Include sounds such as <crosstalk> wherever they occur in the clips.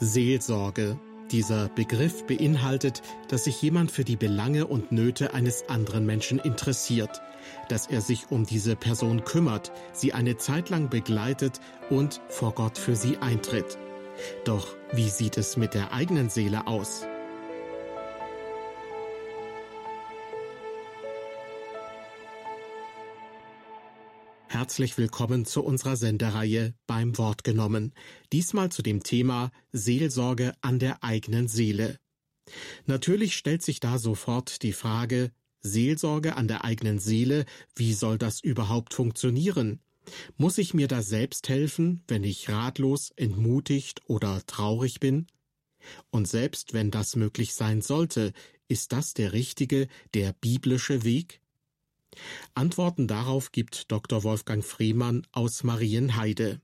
Seelsorge. Dieser Begriff beinhaltet, dass sich jemand für die Belange und Nöte eines anderen Menschen interessiert, dass er sich um diese Person kümmert, sie eine Zeit lang begleitet und vor Gott für sie eintritt. Doch wie sieht es mit der eigenen Seele aus? Herzlich willkommen zu unserer Sendereihe beim Wort genommen. Diesmal zu dem Thema Seelsorge an der eigenen Seele. Natürlich stellt sich da sofort die Frage, Seelsorge an der eigenen Seele, wie soll das überhaupt funktionieren? Muss ich mir da selbst helfen, wenn ich ratlos, entmutigt oder traurig bin? Und selbst wenn das möglich sein sollte, ist das der richtige, der biblische Weg? Antworten darauf gibt Dr. Wolfgang Friemann aus Marienheide.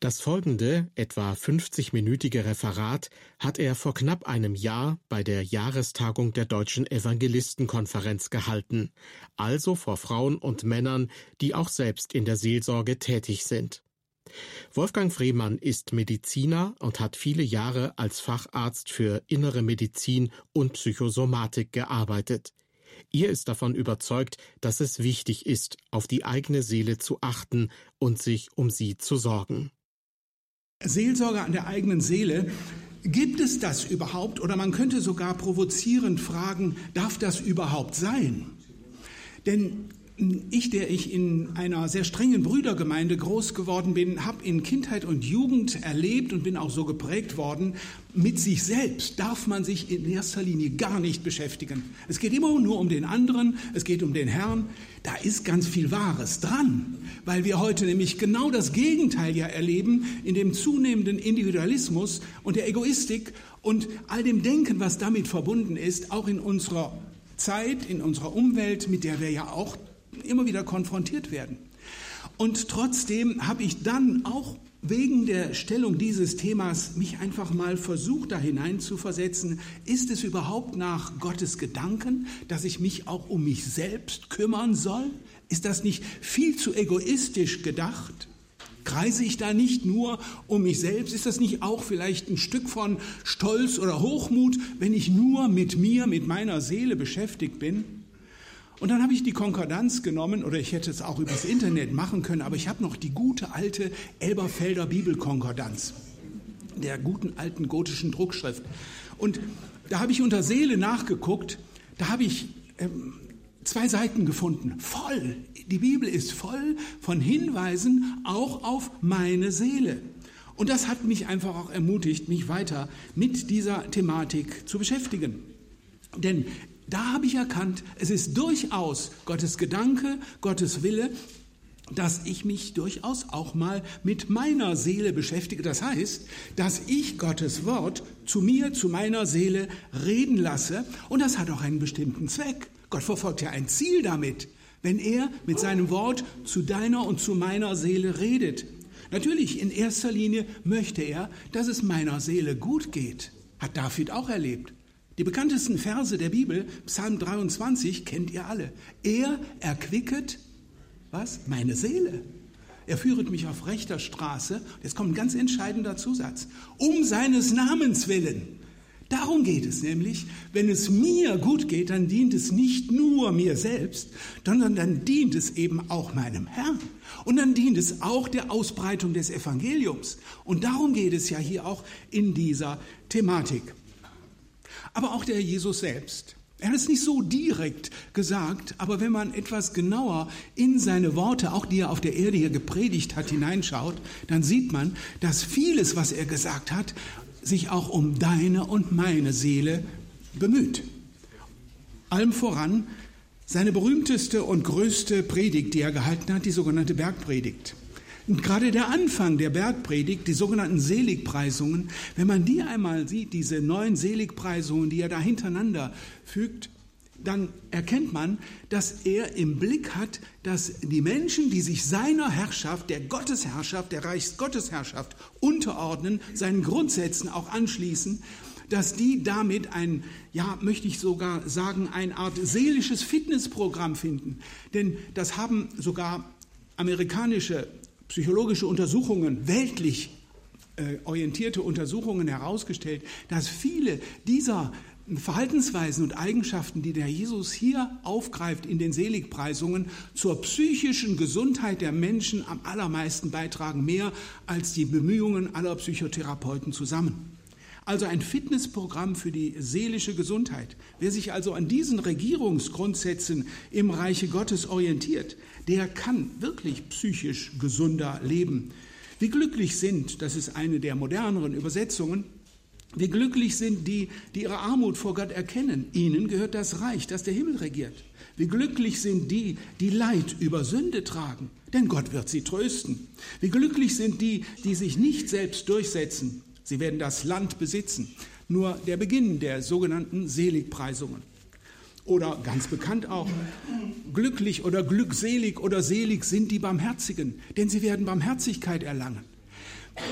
Das folgende, etwa 50-minütige Referat hat er vor knapp einem Jahr bei der Jahrestagung der Deutschen Evangelistenkonferenz gehalten, also vor Frauen und Männern, die auch selbst in der Seelsorge tätig sind. Wolfgang Friemann ist Mediziner und hat viele Jahre als Facharzt für innere Medizin und Psychosomatik gearbeitet. Ihr ist davon überzeugt, dass es wichtig ist, auf die eigene Seele zu achten und sich um sie zu sorgen. Seelsorge an der eigenen Seele. Gibt es das überhaupt? Oder man könnte sogar provozierend fragen, darf das überhaupt sein? Denn ich, der ich in einer sehr strengen Brüdergemeinde groß geworden bin, habe in Kindheit und Jugend erlebt und bin auch so geprägt worden, mit sich selbst darf man sich in erster Linie gar nicht beschäftigen. Es geht immer nur um den anderen, es geht um den Herrn. Da ist ganz viel Wahres dran, weil wir heute nämlich genau das Gegenteil ja erleben in dem zunehmenden Individualismus und der Egoistik und all dem Denken, was damit verbunden ist, auch in unserer Zeit, in unserer Umwelt, mit der wir ja auch immer wieder konfrontiert werden. Und trotzdem habe ich dann auch wegen der Stellung dieses Themas mich einfach mal versucht, da hinein zu versetzen. Ist es überhaupt nach Gottes Gedanken, dass ich mich auch um mich selbst kümmern soll? Ist das nicht viel zu egoistisch gedacht? Kreise ich da nicht nur um mich selbst? Ist das nicht auch vielleicht ein Stück von Stolz oder Hochmut, wenn ich nur mit mir, mit meiner Seele beschäftigt bin? Und dann habe ich die Konkordanz genommen, oder ich hätte es auch übers Internet machen können, aber ich habe noch die gute alte Elberfelder Bibelkonkordanz, der guten alten gotischen Druckschrift. Und da habe ich unter Seele nachgeguckt, da habe ich ähm, zwei Seiten gefunden, voll. Die Bibel ist voll von Hinweisen auch auf meine Seele. Und das hat mich einfach auch ermutigt, mich weiter mit dieser Thematik zu beschäftigen. Denn da habe ich erkannt, es ist durchaus Gottes Gedanke, Gottes Wille, dass ich mich durchaus auch mal mit meiner Seele beschäftige. Das heißt, dass ich Gottes Wort zu mir, zu meiner Seele reden lasse. Und das hat auch einen bestimmten Zweck. Gott verfolgt ja ein Ziel damit, wenn er mit seinem Wort zu deiner und zu meiner Seele redet. Natürlich, in erster Linie möchte er, dass es meiner Seele gut geht. Hat David auch erlebt. Die bekanntesten Verse der Bibel, Psalm 23, kennt ihr alle. Er erquicket, was? Meine Seele. Er führet mich auf rechter Straße. Jetzt kommt ein ganz entscheidender Zusatz. Um seines Namens willen. Darum geht es nämlich, wenn es mir gut geht, dann dient es nicht nur mir selbst, sondern dann dient es eben auch meinem Herrn. Und dann dient es auch der Ausbreitung des Evangeliums. Und darum geht es ja hier auch in dieser Thematik aber auch der Jesus selbst. Er hat es nicht so direkt gesagt, aber wenn man etwas genauer in seine Worte, auch die er auf der Erde hier gepredigt hat, hineinschaut, dann sieht man, dass vieles, was er gesagt hat, sich auch um deine und meine Seele bemüht. Allem voran seine berühmteste und größte Predigt, die er gehalten hat, die sogenannte Bergpredigt. Und gerade der Anfang der Bergpredigt, die sogenannten Seligpreisungen, wenn man die einmal sieht, diese neun Seligpreisungen, die er da hintereinander fügt, dann erkennt man, dass er im Blick hat, dass die Menschen, die sich seiner Herrschaft, der Gottesherrschaft, der Reichsgottesherrschaft unterordnen, seinen Grundsätzen auch anschließen, dass die damit ein, ja, möchte ich sogar sagen, eine Art seelisches Fitnessprogramm finden. Denn das haben sogar amerikanische psychologische Untersuchungen weltlich äh, orientierte Untersuchungen herausgestellt, dass viele dieser Verhaltensweisen und Eigenschaften, die der Jesus hier aufgreift in den Seligpreisungen, zur psychischen Gesundheit der Menschen am allermeisten beitragen, mehr als die Bemühungen aller Psychotherapeuten zusammen. Also ein Fitnessprogramm für die seelische Gesundheit. Wer sich also an diesen Regierungsgrundsätzen im Reiche Gottes orientiert, der kann wirklich psychisch gesunder leben. Wie glücklich sind, das ist eine der moderneren Übersetzungen, wie glücklich sind die, die ihre Armut vor Gott erkennen. Ihnen gehört das Reich, das der Himmel regiert. Wie glücklich sind die, die Leid über Sünde tragen, denn Gott wird sie trösten. Wie glücklich sind die, die sich nicht selbst durchsetzen. Sie werden das Land besitzen. Nur der Beginn der sogenannten Seligpreisungen. Oder ganz bekannt auch, glücklich oder glückselig oder selig sind die Barmherzigen, denn sie werden Barmherzigkeit erlangen.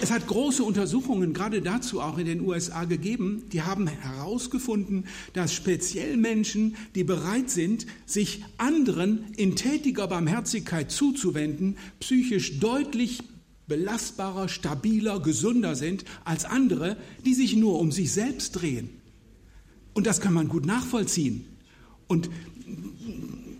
Es hat große Untersuchungen gerade dazu auch in den USA gegeben, die haben herausgefunden, dass speziell Menschen, die bereit sind, sich anderen in tätiger Barmherzigkeit zuzuwenden, psychisch deutlich belastbarer, stabiler, gesünder sind als andere, die sich nur um sich selbst drehen. Und das kann man gut nachvollziehen. Und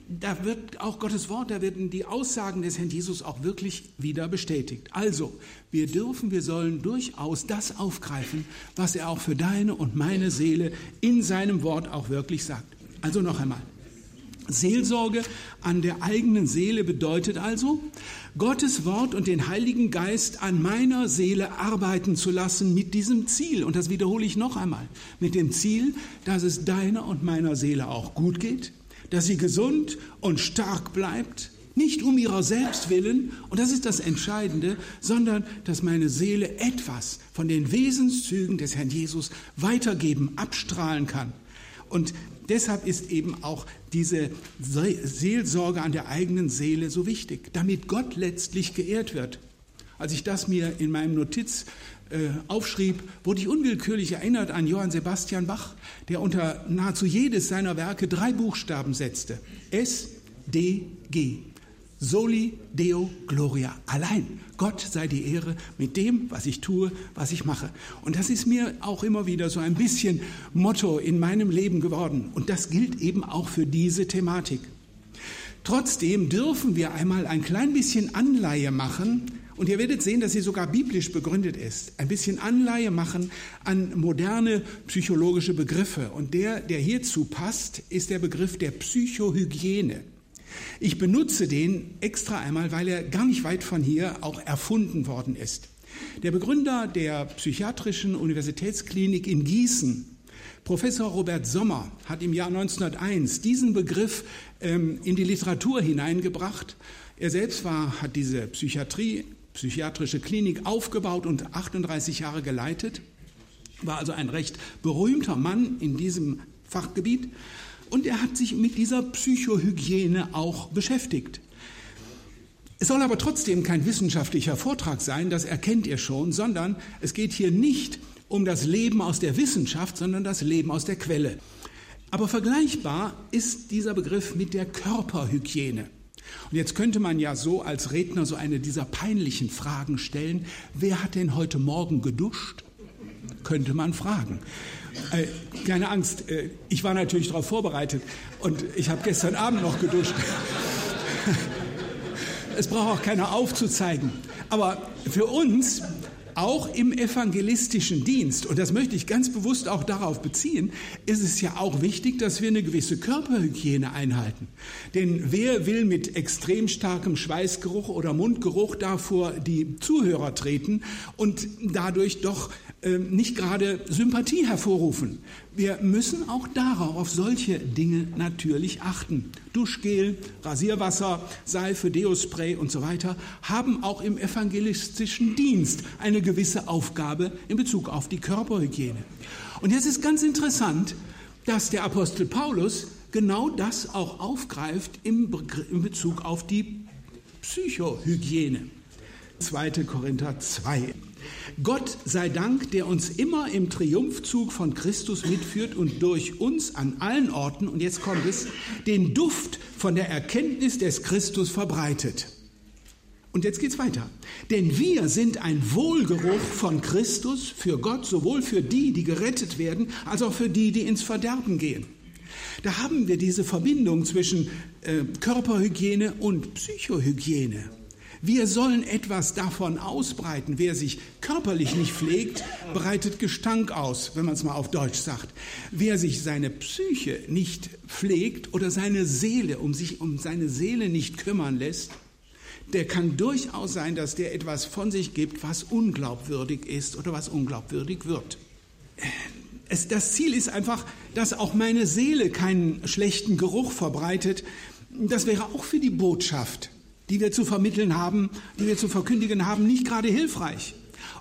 da wird auch Gottes Wort, da werden die Aussagen des Herrn Jesus auch wirklich wieder bestätigt. Also, wir dürfen, wir sollen durchaus das aufgreifen, was er auch für deine und meine Seele in seinem Wort auch wirklich sagt. Also noch einmal. Seelsorge an der eigenen Seele bedeutet also, Gottes Wort und den Heiligen Geist an meiner Seele arbeiten zu lassen mit diesem Ziel. Und das wiederhole ich noch einmal. Mit dem Ziel, dass es deiner und meiner Seele auch gut geht, dass sie gesund und stark bleibt, nicht um ihrer selbst willen, und das ist das Entscheidende, sondern dass meine Seele etwas von den Wesenszügen des Herrn Jesus weitergeben, abstrahlen kann. Und deshalb ist eben auch diese Seelsorge an der eigenen Seele so wichtig, damit Gott letztlich geehrt wird. Als ich das mir in meinem Notiz äh, aufschrieb, wurde ich unwillkürlich erinnert an Johann Sebastian Bach, der unter nahezu jedes seiner Werke drei Buchstaben setzte. S, D, G. Soli Deo Gloria. Allein Gott sei die Ehre mit dem, was ich tue, was ich mache. Und das ist mir auch immer wieder so ein bisschen Motto in meinem Leben geworden. Und das gilt eben auch für diese Thematik. Trotzdem dürfen wir einmal ein klein bisschen Anleihe machen und ihr werdet sehen, dass sie sogar biblisch begründet ist. Ein bisschen Anleihe machen an moderne psychologische Begriffe. Und der, der hierzu passt, ist der Begriff der Psychohygiene. Ich benutze den extra einmal, weil er gar nicht weit von hier auch erfunden worden ist. Der Begründer der psychiatrischen Universitätsklinik in Gießen, Professor Robert Sommer, hat im Jahr 1901 diesen Begriff ähm, in die Literatur hineingebracht. Er selbst war, hat diese Psychiatrie psychiatrische Klinik aufgebaut und 38 Jahre geleitet, war also ein recht berühmter Mann in diesem Fachgebiet und er hat sich mit dieser Psychohygiene auch beschäftigt. Es soll aber trotzdem kein wissenschaftlicher Vortrag sein, das erkennt ihr schon, sondern es geht hier nicht um das Leben aus der Wissenschaft, sondern das Leben aus der Quelle. Aber vergleichbar ist dieser Begriff mit der Körperhygiene. Und jetzt könnte man ja so als Redner so eine dieser peinlichen Fragen stellen. Wer hat denn heute Morgen geduscht? Könnte man fragen. Äh, keine Angst, äh, ich war natürlich darauf vorbereitet und ich habe gestern Abend noch geduscht. <laughs> es braucht auch keiner aufzuzeigen. Aber für uns auch im evangelistischen Dienst, und das möchte ich ganz bewusst auch darauf beziehen, ist es ja auch wichtig, dass wir eine gewisse Körperhygiene einhalten. Denn wer will mit extrem starkem Schweißgeruch oder Mundgeruch da vor die Zuhörer treten und dadurch doch nicht gerade Sympathie hervorrufen? Wir müssen auch darauf, auf solche Dinge natürlich achten. Duschgel, Rasierwasser, Seife, Deospray und so weiter haben auch im evangelistischen Dienst eine gewisse Aufgabe in Bezug auf die Körperhygiene. Und jetzt ist ganz interessant, dass der Apostel Paulus genau das auch aufgreift im, Bezug auf die Psychohygiene. 2. Korinther 2. Gott sei Dank, der uns immer im Triumphzug von Christus mitführt und durch uns an allen Orten, und jetzt kommt es, den Duft von der Erkenntnis des Christus verbreitet. Und jetzt geht's weiter. Denn wir sind ein Wohlgeruch von Christus für Gott, sowohl für die, die gerettet werden, als auch für die, die ins Verderben gehen. Da haben wir diese Verbindung zwischen äh, Körperhygiene und Psychohygiene. Wir sollen etwas davon ausbreiten. Wer sich körperlich nicht pflegt, breitet Gestank aus, wenn man es mal auf Deutsch sagt. Wer sich seine Psyche nicht pflegt oder seine Seele, um sich um seine Seele nicht kümmern lässt, der kann durchaus sein, dass der etwas von sich gibt, was unglaubwürdig ist oder was unglaubwürdig wird. Es, das Ziel ist einfach, dass auch meine Seele keinen schlechten Geruch verbreitet. Das wäre auch für die Botschaft die wir zu vermitteln haben, die wir zu verkündigen haben, nicht gerade hilfreich.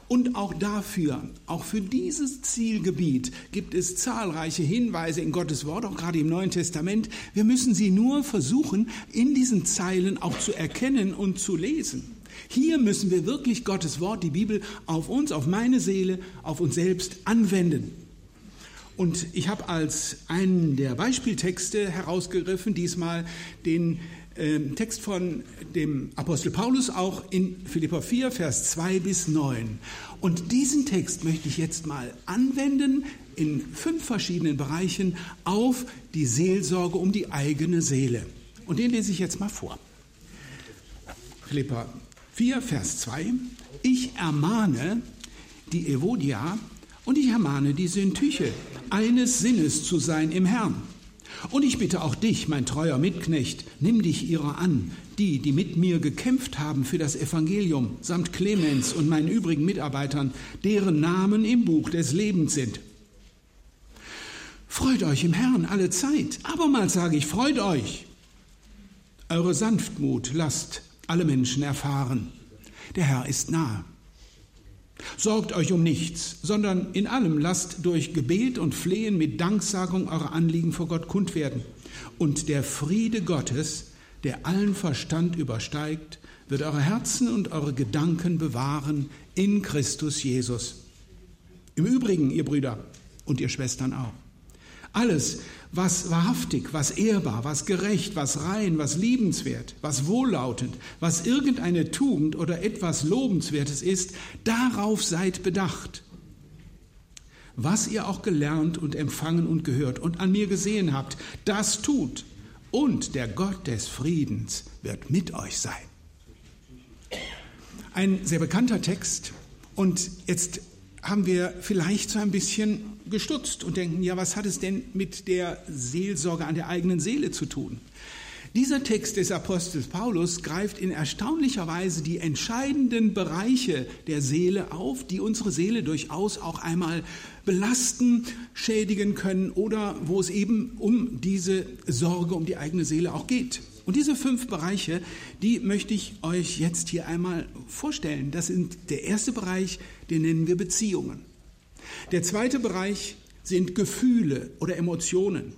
Und auch dafür, auch für dieses Zielgebiet gibt es zahlreiche Hinweise in Gottes Wort, auch gerade im Neuen Testament. Wir müssen sie nur versuchen, in diesen Zeilen auch zu erkennen und zu lesen. Hier müssen wir wirklich Gottes Wort, die Bibel, auf uns, auf meine Seele, auf uns selbst anwenden. Und ich habe als einen der Beispieltexte herausgegriffen, diesmal den Text von dem Apostel Paulus auch in Philippa 4, Vers 2 bis 9. Und diesen Text möchte ich jetzt mal anwenden in fünf verschiedenen Bereichen auf die Seelsorge um die eigene Seele. Und den lese ich jetzt mal vor. Philippa 4, Vers 2. Ich ermahne die Evodia und ich ermahne die Syntyche, eines Sinnes zu sein im Herrn. Und ich bitte auch dich, mein treuer Mitknecht, nimm dich ihrer an, die, die mit mir gekämpft haben für das Evangelium, samt Clemens und meinen übrigen Mitarbeitern, deren Namen im Buch des Lebens sind. Freut euch im Herrn alle Zeit. Abermals sage ich, freut euch. Eure Sanftmut lasst alle Menschen erfahren. Der Herr ist nahe. Sorgt euch um nichts, sondern in allem lasst durch Gebet und Flehen mit Danksagung eure Anliegen vor Gott kund werden. Und der Friede Gottes, der allen Verstand übersteigt, wird eure Herzen und eure Gedanken bewahren in Christus Jesus. Im Übrigen, ihr Brüder und ihr Schwestern auch. Alles, was wahrhaftig, was ehrbar, was gerecht, was rein, was liebenswert, was wohllautend, was irgendeine Tugend oder etwas Lobenswertes ist, darauf seid bedacht. Was ihr auch gelernt und empfangen und gehört und an mir gesehen habt, das tut, und der Gott des Friedens wird mit euch sein. Ein sehr bekannter Text. Und jetzt haben wir vielleicht so ein bisschen gestutzt und denken, ja, was hat es denn mit der Seelsorge an der eigenen Seele zu tun? Dieser Text des Apostels Paulus greift in erstaunlicher Weise die entscheidenden Bereiche der Seele auf, die unsere Seele durchaus auch einmal belasten, schädigen können oder wo es eben um diese Sorge um die eigene Seele auch geht. Und diese fünf Bereiche, die möchte ich euch jetzt hier einmal vorstellen. Das sind der erste Bereich, den nennen wir Beziehungen. Der zweite Bereich sind Gefühle oder Emotionen.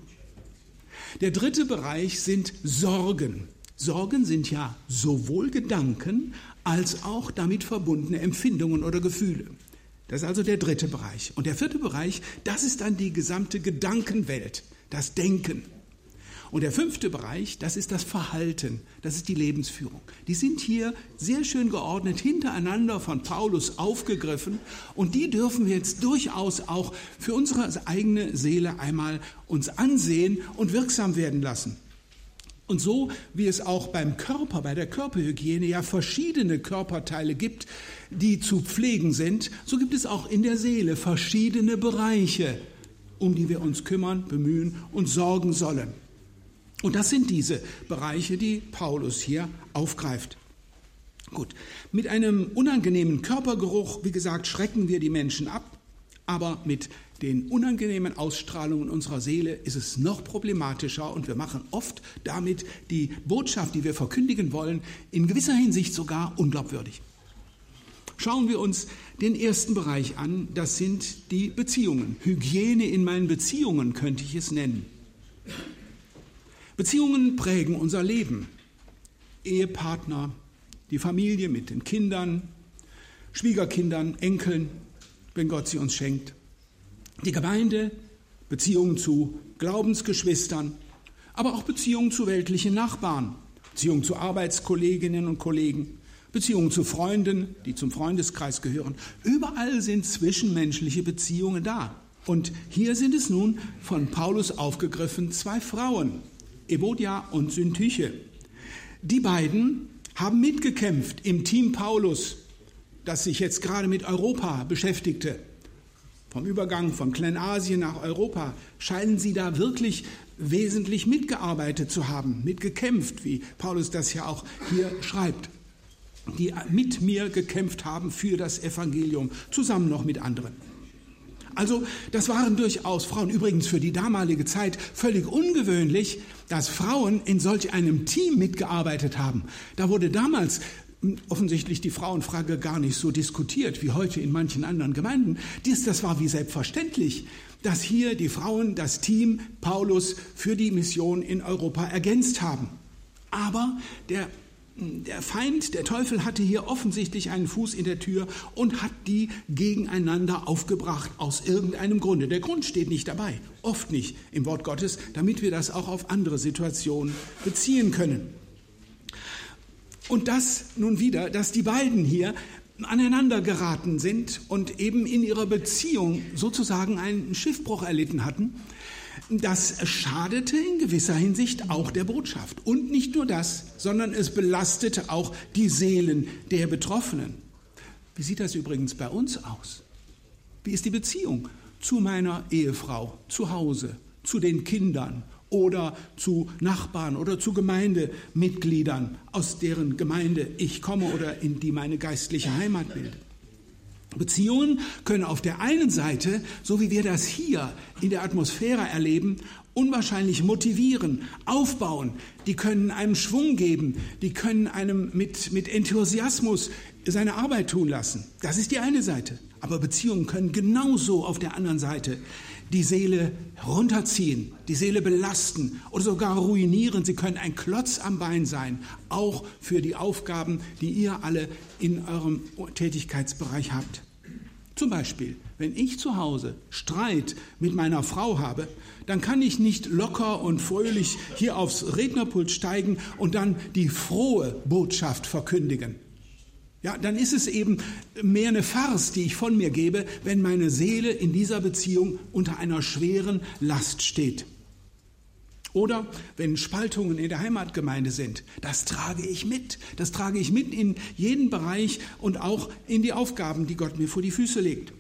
Der dritte Bereich sind Sorgen. Sorgen sind ja sowohl Gedanken als auch damit verbundene Empfindungen oder Gefühle. Das ist also der dritte Bereich. Und der vierte Bereich, das ist dann die gesamte Gedankenwelt, das Denken. Und der fünfte Bereich, das ist das Verhalten, das ist die Lebensführung. Die sind hier sehr schön geordnet hintereinander von Paulus aufgegriffen und die dürfen wir jetzt durchaus auch für unsere eigene Seele einmal uns ansehen und wirksam werden lassen. Und so wie es auch beim Körper, bei der Körperhygiene ja verschiedene Körperteile gibt, die zu pflegen sind, so gibt es auch in der Seele verschiedene Bereiche, um die wir uns kümmern, bemühen und sorgen sollen. Und das sind diese Bereiche, die Paulus hier aufgreift. Gut, mit einem unangenehmen Körpergeruch, wie gesagt, schrecken wir die Menschen ab, aber mit den unangenehmen Ausstrahlungen unserer Seele ist es noch problematischer und wir machen oft damit die Botschaft, die wir verkündigen wollen, in gewisser Hinsicht sogar unglaubwürdig. Schauen wir uns den ersten Bereich an, das sind die Beziehungen. Hygiene in meinen Beziehungen könnte ich es nennen. Beziehungen prägen unser Leben. Ehepartner, die Familie mit den Kindern, Schwiegerkindern, Enkeln, wenn Gott sie uns schenkt. Die Gemeinde, Beziehungen zu Glaubensgeschwistern, aber auch Beziehungen zu weltlichen Nachbarn, Beziehungen zu Arbeitskolleginnen und Kollegen, Beziehungen zu Freunden, die zum Freundeskreis gehören. Überall sind zwischenmenschliche Beziehungen da. Und hier sind es nun von Paulus aufgegriffen zwei Frauen, Evodia und Syntyche. Die beiden haben mitgekämpft im Team Paulus, das sich jetzt gerade mit Europa beschäftigte. Vom Übergang von Kleinasien nach Europa scheinen sie da wirklich wesentlich mitgearbeitet zu haben, mitgekämpft, wie Paulus das ja auch hier schreibt. Die mit mir gekämpft haben für das Evangelium, zusammen noch mit anderen. Also das waren durchaus Frauen. Übrigens für die damalige Zeit völlig ungewöhnlich, dass Frauen in solch einem Team mitgearbeitet haben. Da wurde damals offensichtlich die Frauenfrage gar nicht so diskutiert wie heute in manchen anderen Gemeinden. Dies, das war wie selbstverständlich, dass hier die Frauen das Team Paulus für die Mission in Europa ergänzt haben. Aber der der Feind, der Teufel hatte hier offensichtlich einen Fuß in der Tür und hat die gegeneinander aufgebracht aus irgendeinem Grunde. Der Grund steht nicht dabei, oft nicht im Wort Gottes, damit wir das auch auf andere Situationen beziehen können. Und das nun wieder, dass die beiden hier aneinander geraten sind und eben in ihrer Beziehung sozusagen einen Schiffbruch erlitten hatten, das schadete in gewisser Hinsicht auch der Botschaft. Und nicht nur das, sondern es belastete auch die Seelen der Betroffenen. Wie sieht das übrigens bei uns aus? Wie ist die Beziehung zu meiner Ehefrau, zu Hause, zu den Kindern oder zu Nachbarn oder zu Gemeindemitgliedern, aus deren Gemeinde ich komme oder in die meine geistliche Heimat bildet. Beziehungen können auf der einen Seite, so wie wir das hier in der Atmosphäre erleben, unwahrscheinlich motivieren, aufbauen. Die können einem Schwung geben, die können einem mit, mit Enthusiasmus seine Arbeit tun lassen. Das ist die eine Seite. Aber Beziehungen können genauso auf der anderen Seite die Seele runterziehen, die Seele belasten oder sogar ruinieren. Sie können ein Klotz am Bein sein, auch für die Aufgaben, die ihr alle in eurem Tätigkeitsbereich habt. Zum Beispiel, wenn ich zu Hause Streit mit meiner Frau habe, dann kann ich nicht locker und fröhlich hier aufs Rednerpult steigen und dann die frohe Botschaft verkündigen. Ja, dann ist es eben mehr eine Farce, die ich von mir gebe, wenn meine Seele in dieser Beziehung unter einer schweren Last steht. Oder wenn Spaltungen in der Heimatgemeinde sind, das trage ich mit. Das trage ich mit in jeden Bereich und auch in die Aufgaben, die Gott mir vor die Füße legt.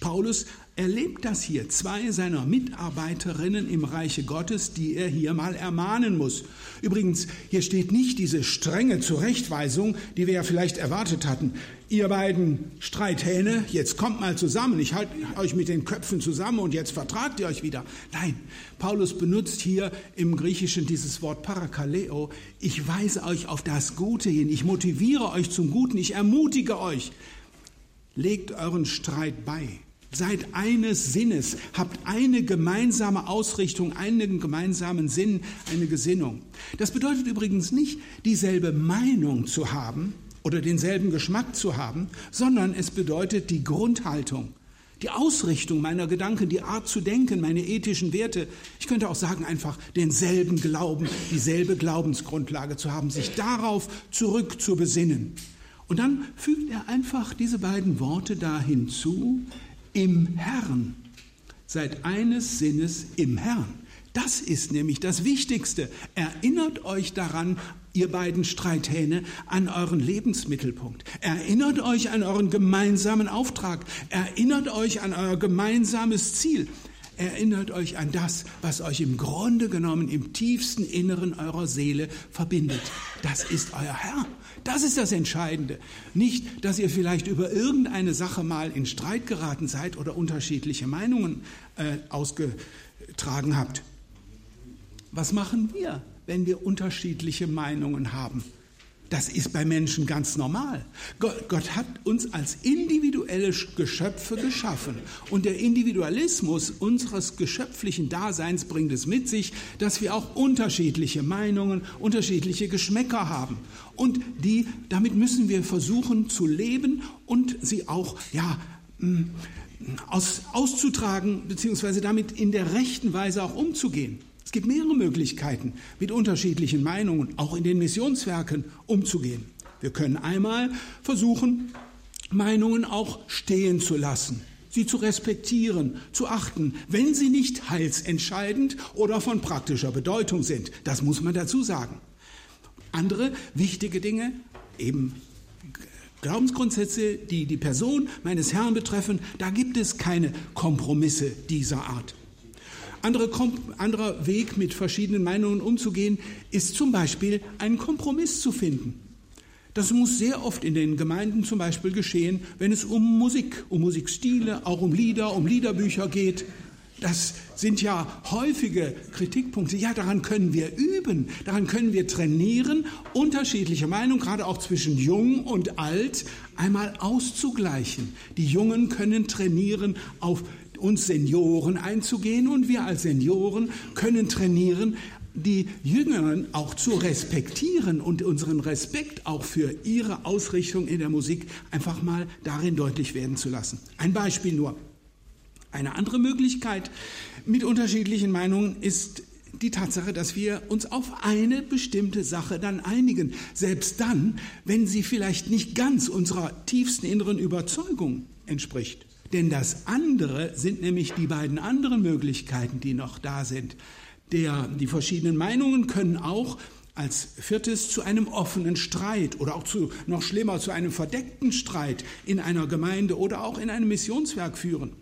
Paulus erlebt das hier. Zwei seiner Mitarbeiterinnen im Reiche Gottes, die er hier mal ermahnen muss. Übrigens, hier steht nicht diese strenge Zurechtweisung, die wir ja vielleicht erwartet hatten. Ihr beiden Streithähne, jetzt kommt mal zusammen, ich halte euch mit den Köpfen zusammen und jetzt vertragt ihr euch wieder. Nein, Paulus benutzt hier im Griechischen dieses Wort Parakaleo. Ich weise euch auf das Gute hin, ich motiviere euch zum Guten, ich ermutige euch. Legt euren Streit bei. Seid eines Sinnes, habt eine gemeinsame Ausrichtung, einen gemeinsamen Sinn, eine Gesinnung. Das bedeutet übrigens nicht, dieselbe Meinung zu haben oder denselben Geschmack zu haben, sondern es bedeutet die Grundhaltung, die Ausrichtung meiner Gedanken, die Art zu denken, meine ethischen Werte. Ich könnte auch sagen, einfach denselben Glauben, dieselbe Glaubensgrundlage zu haben, sich darauf zurück zu besinnen. Und dann fügt er einfach diese beiden Worte da hinzu, im Herrn. Seid eines Sinnes im Herrn. Das ist nämlich das Wichtigste. Erinnert euch daran, ihr beiden Streithähne, an euren Lebensmittelpunkt. Erinnert euch an euren gemeinsamen Auftrag. Erinnert euch an euer gemeinsames Ziel. Erinnert euch an das, was euch im Grunde genommen im tiefsten Inneren eurer Seele verbindet. Das ist euer Herr. Das ist das Entscheidende. Nicht, dass ihr vielleicht über irgendeine Sache mal in Streit geraten seid oder unterschiedliche Meinungen äh, ausgetragen habt. Was machen wir, wenn wir unterschiedliche Meinungen haben? Das ist bei Menschen ganz normal. Gott, hat uns als individuelle Geschöpfe geschaffen. Und der Individualismus unseres geschöpflichen Daseins bringt es mit sich, dass wir auch unterschiedliche Meinungen, unterschiedliche Geschmäcker haben. Und die, damit müssen wir versuchen zu leben und sie auch, ja, mm, aus, auszutragen, beziehungsweise damit in der rechten Weise auch umzugehen. Es gibt mehrere Möglichkeiten, mit unterschiedlichen Meinungen, auch in den Missionswerken, umzugehen. Wir können einmal versuchen, Meinungen auch stehen zu lassen, sie zu respektieren, zu achten, wenn sie nicht heilsentscheidend oder von praktischer Bedeutung sind. Das muss man dazu sagen. Andere wichtige Dinge, eben Glaubensgrundsätze, die die Person meines Herrn betreffen, da gibt es keine Kompromisse dieser Art. Andere, anderer Weg, mit verschiedenen Meinungen umzugehen, ist zum Beispiel einen Kompromiss zu finden. Das muss sehr oft in den Gemeinden zum Beispiel geschehen, wenn es um Musik, um Musikstile, auch um Lieder, um Liederbücher geht. Das sind ja häufige Kritikpunkte. Ja, daran können wir üben, daran können wir trainieren, unterschiedliche Meinungen, gerade auch zwischen jung und alt, einmal auszugleichen. Die Jungen können trainieren, auf uns Senioren einzugehen und wir als Senioren können trainieren, die Jüngeren auch zu respektieren und unseren Respekt auch für ihre Ausrichtung in der Musik einfach mal darin deutlich werden zu lassen. Ein Beispiel nur. Eine andere Möglichkeit mit unterschiedlichen Meinungen ist die Tatsache, dass wir uns auf eine bestimmte Sache dann einigen, selbst dann, wenn sie vielleicht nicht ganz unserer tiefsten inneren Überzeugung entspricht. Denn das andere sind nämlich die beiden anderen Möglichkeiten, die noch da sind. Der, die verschiedenen Meinungen können auch als viertes zu einem offenen Streit oder auch zu, noch schlimmer, zu einem verdeckten Streit in einer Gemeinde oder auch in einem Missionswerk führen.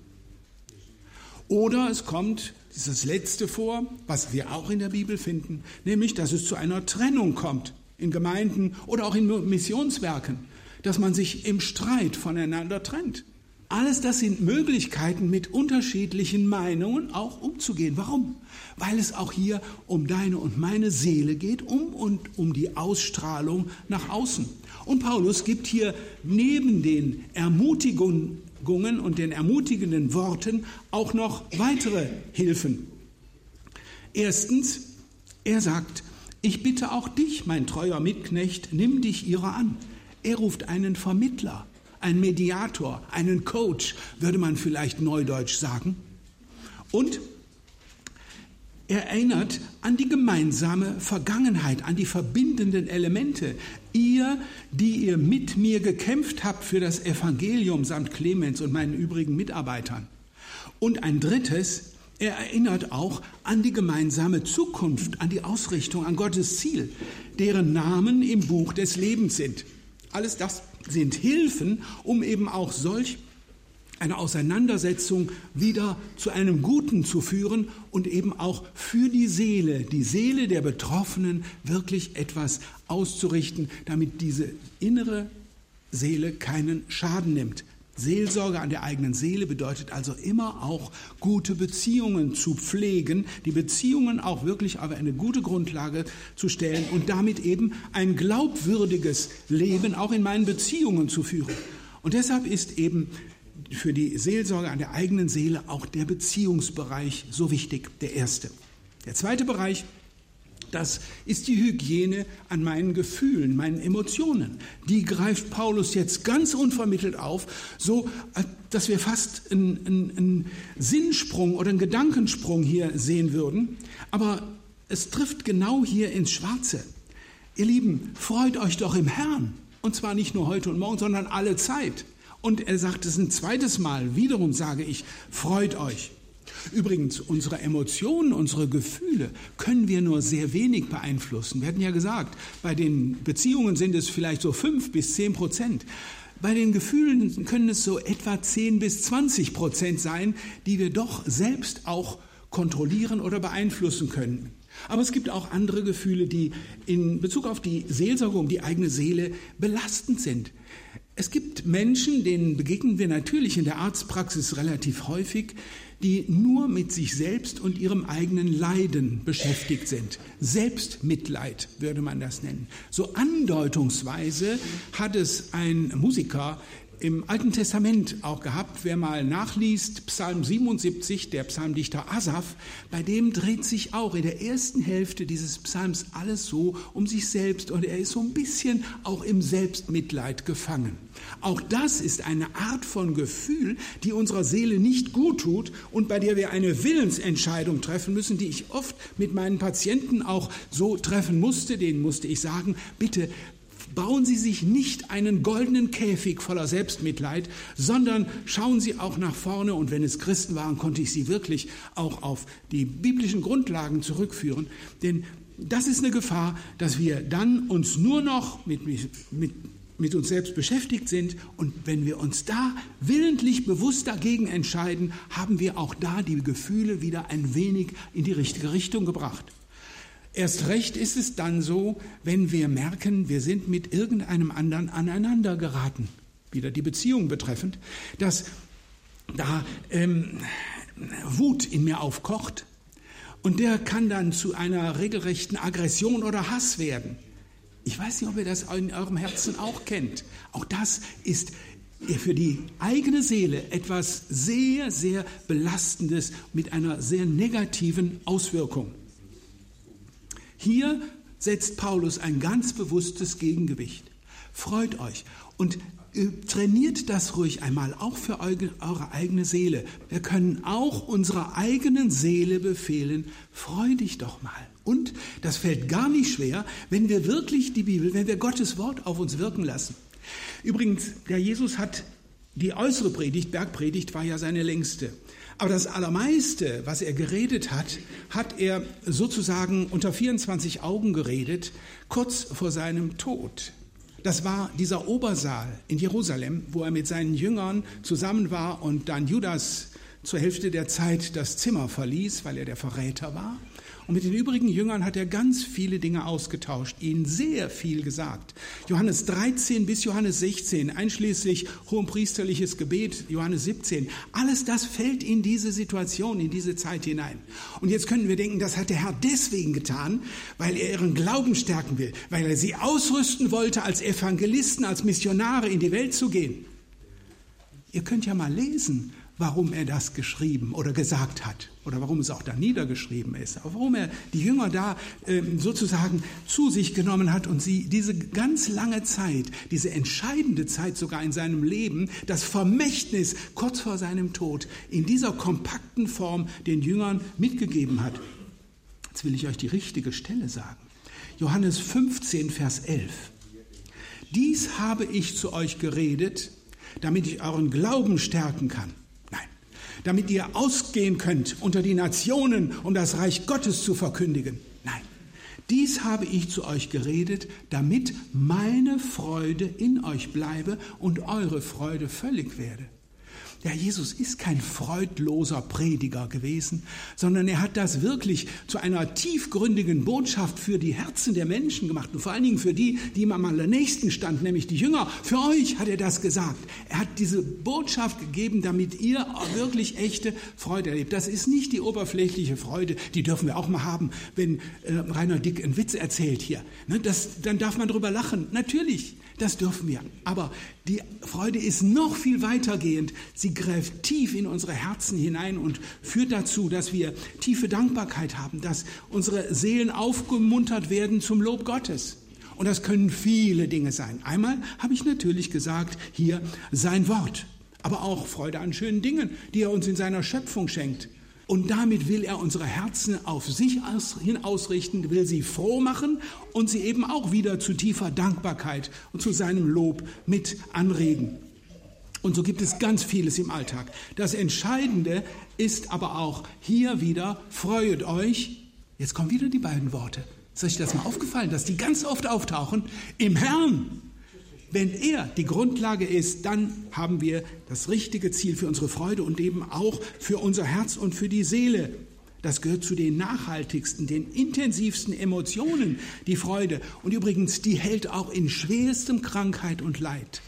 Oder es kommt dieses letzte vor, was wir auch in der Bibel finden, nämlich, dass es zu einer Trennung kommt in Gemeinden oder auch in Missionswerken, dass man sich im Streit voneinander trennt. Alles das sind Möglichkeiten, mit unterschiedlichen Meinungen auch umzugehen. Warum? Weil es auch hier um deine und meine Seele geht, um und um die Ausstrahlung nach außen. Und Paulus gibt hier neben den Ermutigungen und den ermutigenden Worten auch noch weitere Hilfen. Erstens, er sagt, ich bitte auch dich, mein treuer Mitknecht, nimm dich ihrer an. Er ruft einen Vermittler ein Mediator, einen Coach, würde man vielleicht neudeutsch sagen. Und er erinnert an die gemeinsame Vergangenheit, an die verbindenden Elemente. Ihr, die ihr mit mir gekämpft habt für das Evangelium samt Clemens und meinen übrigen Mitarbeitern. Und ein drittes, er erinnert auch an die gemeinsame Zukunft, an die Ausrichtung, an Gottes Ziel, deren Namen im Buch des Lebens sind. Alles das sind Hilfen, um eben auch solch eine Auseinandersetzung wieder zu einem Guten zu führen und eben auch für die Seele, die Seele der Betroffenen wirklich etwas auszurichten, damit diese innere Seele keinen Schaden nimmt. Seelsorge an der eigenen Seele bedeutet also immer auch gute Beziehungen zu pflegen, die Beziehungen auch wirklich auf eine gute Grundlage zu stellen und damit eben ein glaubwürdiges Leben auch in meinen Beziehungen zu führen. Und deshalb ist eben für die Seelsorge an der eigenen Seele auch der Beziehungsbereich so wichtig, der erste. Der zweite Bereich das ist die Hygiene an meinen Gefühlen, meinen Emotionen. Die greift Paulus jetzt ganz unvermittelt auf, so äh, dass wir fast einen, einen, einen Sinnsprung oder einen Gedankensprung hier sehen würden. Aber es trifft genau hier ins Schwarze. Ihr Lieben, freut euch doch im Herrn. Und zwar nicht nur heute und morgen, sondern alle Zeit. Und er sagt es ein zweites Mal, wiederum sage ich, freut euch. Übrigens, unsere Emotionen, unsere Gefühle können wir nur sehr wenig beeinflussen. Wir hatten ja gesagt, bei den Beziehungen sind es vielleicht so fünf bis zehn Prozent. Bei den Gefühlen können es so etwa 10 bis 20 Prozent sein, die wir doch selbst auch kontrollieren oder beeinflussen können. Aber es gibt auch andere Gefühle, die in Bezug auf die Seelsorge um die eigene Seele belastend sind. Es gibt Menschen, denen begegnen wir natürlich in der Arztpraxis relativ häufig, die nur mit sich selbst und ihrem eigenen Leiden beschäftigt sind. Selbstmitleid würde man das nennen. So andeutungsweise hat es ein Musiker im Alten Testament auch gehabt. Wer mal nachliest, Psalm 77, der Psalmdichter Asaph, bei dem dreht sich auch in der ersten Hälfte dieses Psalms alles so um sich selbst und er ist so ein bisschen auch im Selbstmitleid gefangen. Auch das ist eine Art von Gefühl, die unserer Seele nicht gut tut und bei der wir eine Willensentscheidung treffen müssen, die ich oft mit meinen Patienten auch so treffen musste. Denen musste ich sagen, bitte bauen Sie sich nicht einen goldenen Käfig voller Selbstmitleid, sondern schauen Sie auch nach vorne. Und wenn es Christen waren, konnte ich Sie wirklich auch auf die biblischen Grundlagen zurückführen. Denn das ist eine Gefahr, dass wir dann uns nur noch mit, mit, mit uns selbst beschäftigt sind. Und wenn wir uns da willentlich bewusst dagegen entscheiden, haben wir auch da die Gefühle wieder ein wenig in die richtige Richtung gebracht. Erst recht ist es dann so, wenn wir merken, wir sind mit irgendeinem anderen aneinander geraten, wieder die Beziehung betreffend, dass da ähm, Wut in mir aufkocht und der kann dann zu einer regelrechten Aggression oder Hass werden. Ich weiß nicht, ob ihr das in eurem Herzen auch kennt. Auch das ist für die eigene Seele etwas sehr, sehr Belastendes mit einer sehr negativen Auswirkung. Hier setzt Paulus ein ganz bewusstes Gegengewicht. Freut euch und äh, trainiert das ruhig einmal, auch für eure eigene Seele. Wir können auch unserer eigenen Seele befehlen, freu dich doch mal. Und das fällt gar nicht schwer, wenn wir wirklich die Bibel, wenn wir Gottes Wort auf uns wirken lassen. Übrigens, der Jesus hat die äußere Predigt, Bergpredigt, war ja seine längste. Aber das Allermeiste, was er geredet hat, hat er sozusagen unter 24 Augen geredet, kurz vor seinem Tod. Das war dieser Obersaal in Jerusalem, wo er mit seinen Jüngern zusammen war und dann Judas zur Hälfte der Zeit das Zimmer verließ, weil er der Verräter war. Und mit den übrigen Jüngern hat er ganz viele Dinge ausgetauscht, ihnen sehr viel gesagt. Johannes 13 bis Johannes 16, einschließlich hohenpriesterliches Gebet, Johannes 17, alles das fällt in diese Situation, in diese Zeit hinein. Und jetzt könnten wir denken, das hat der Herr deswegen getan, weil er ihren Glauben stärken will, weil er sie ausrüsten wollte, als Evangelisten, als Missionare in die Welt zu gehen. Ihr könnt ja mal lesen, warum er das geschrieben oder gesagt hat oder warum es auch da niedergeschrieben ist, warum er die Jünger da äh, sozusagen zu sich genommen hat und sie diese ganz lange Zeit, diese entscheidende Zeit sogar in seinem Leben, das Vermächtnis kurz vor seinem Tod in dieser kompakten Form den Jüngern mitgegeben hat. Jetzt will ich euch die richtige Stelle sagen. Johannes 15, Vers 11. Dies habe ich zu euch geredet, damit ich euren Glauben stärken kann damit ihr ausgehen könnt unter die Nationen, um das Reich Gottes zu verkündigen. Nein, dies habe ich zu euch geredet, damit meine Freude in euch bleibe und eure Freude völlig werde. Ja, Jesus ist kein freudloser Prediger gewesen, sondern er hat das wirklich zu einer tiefgründigen Botschaft für die Herzen der Menschen gemacht und vor allen Dingen für die, die ihm am nächsten stand, nämlich die Jünger. Für euch hat er das gesagt. Er hat diese Botschaft gegeben, damit ihr wirklich echte Freude erlebt. Das ist nicht die oberflächliche Freude, die dürfen wir auch mal haben, wenn äh, Rainer Dick einen Witz erzählt hier. Ne, das, dann darf man drüber lachen. Natürlich. Das dürfen wir. Aber die Freude ist noch viel weitergehend. Sie greift tief in unsere Herzen hinein und führt dazu, dass wir tiefe Dankbarkeit haben, dass unsere Seelen aufgemuntert werden zum Lob Gottes. Und das können viele Dinge sein. Einmal habe ich natürlich gesagt, hier sein Wort, aber auch Freude an schönen Dingen, die er uns in seiner Schöpfung schenkt. Und damit will er unsere Herzen auf sich hin ausrichten, will sie froh machen und sie eben auch wieder zu tiefer Dankbarkeit und zu seinem Lob mit anregen. Und so gibt es ganz vieles im Alltag. Das Entscheidende ist aber auch hier wieder, freuet euch. Jetzt kommen wieder die beiden Worte. Ist euch das mal aufgefallen, dass die ganz oft auftauchen? Im Herrn. Wenn er die Grundlage ist, dann haben wir das richtige Ziel für unsere Freude und eben auch für unser Herz und für die Seele. Das gehört zu den nachhaltigsten, den intensivsten Emotionen, die Freude. Und übrigens, die hält auch in schwerstem Krankheit und Leid.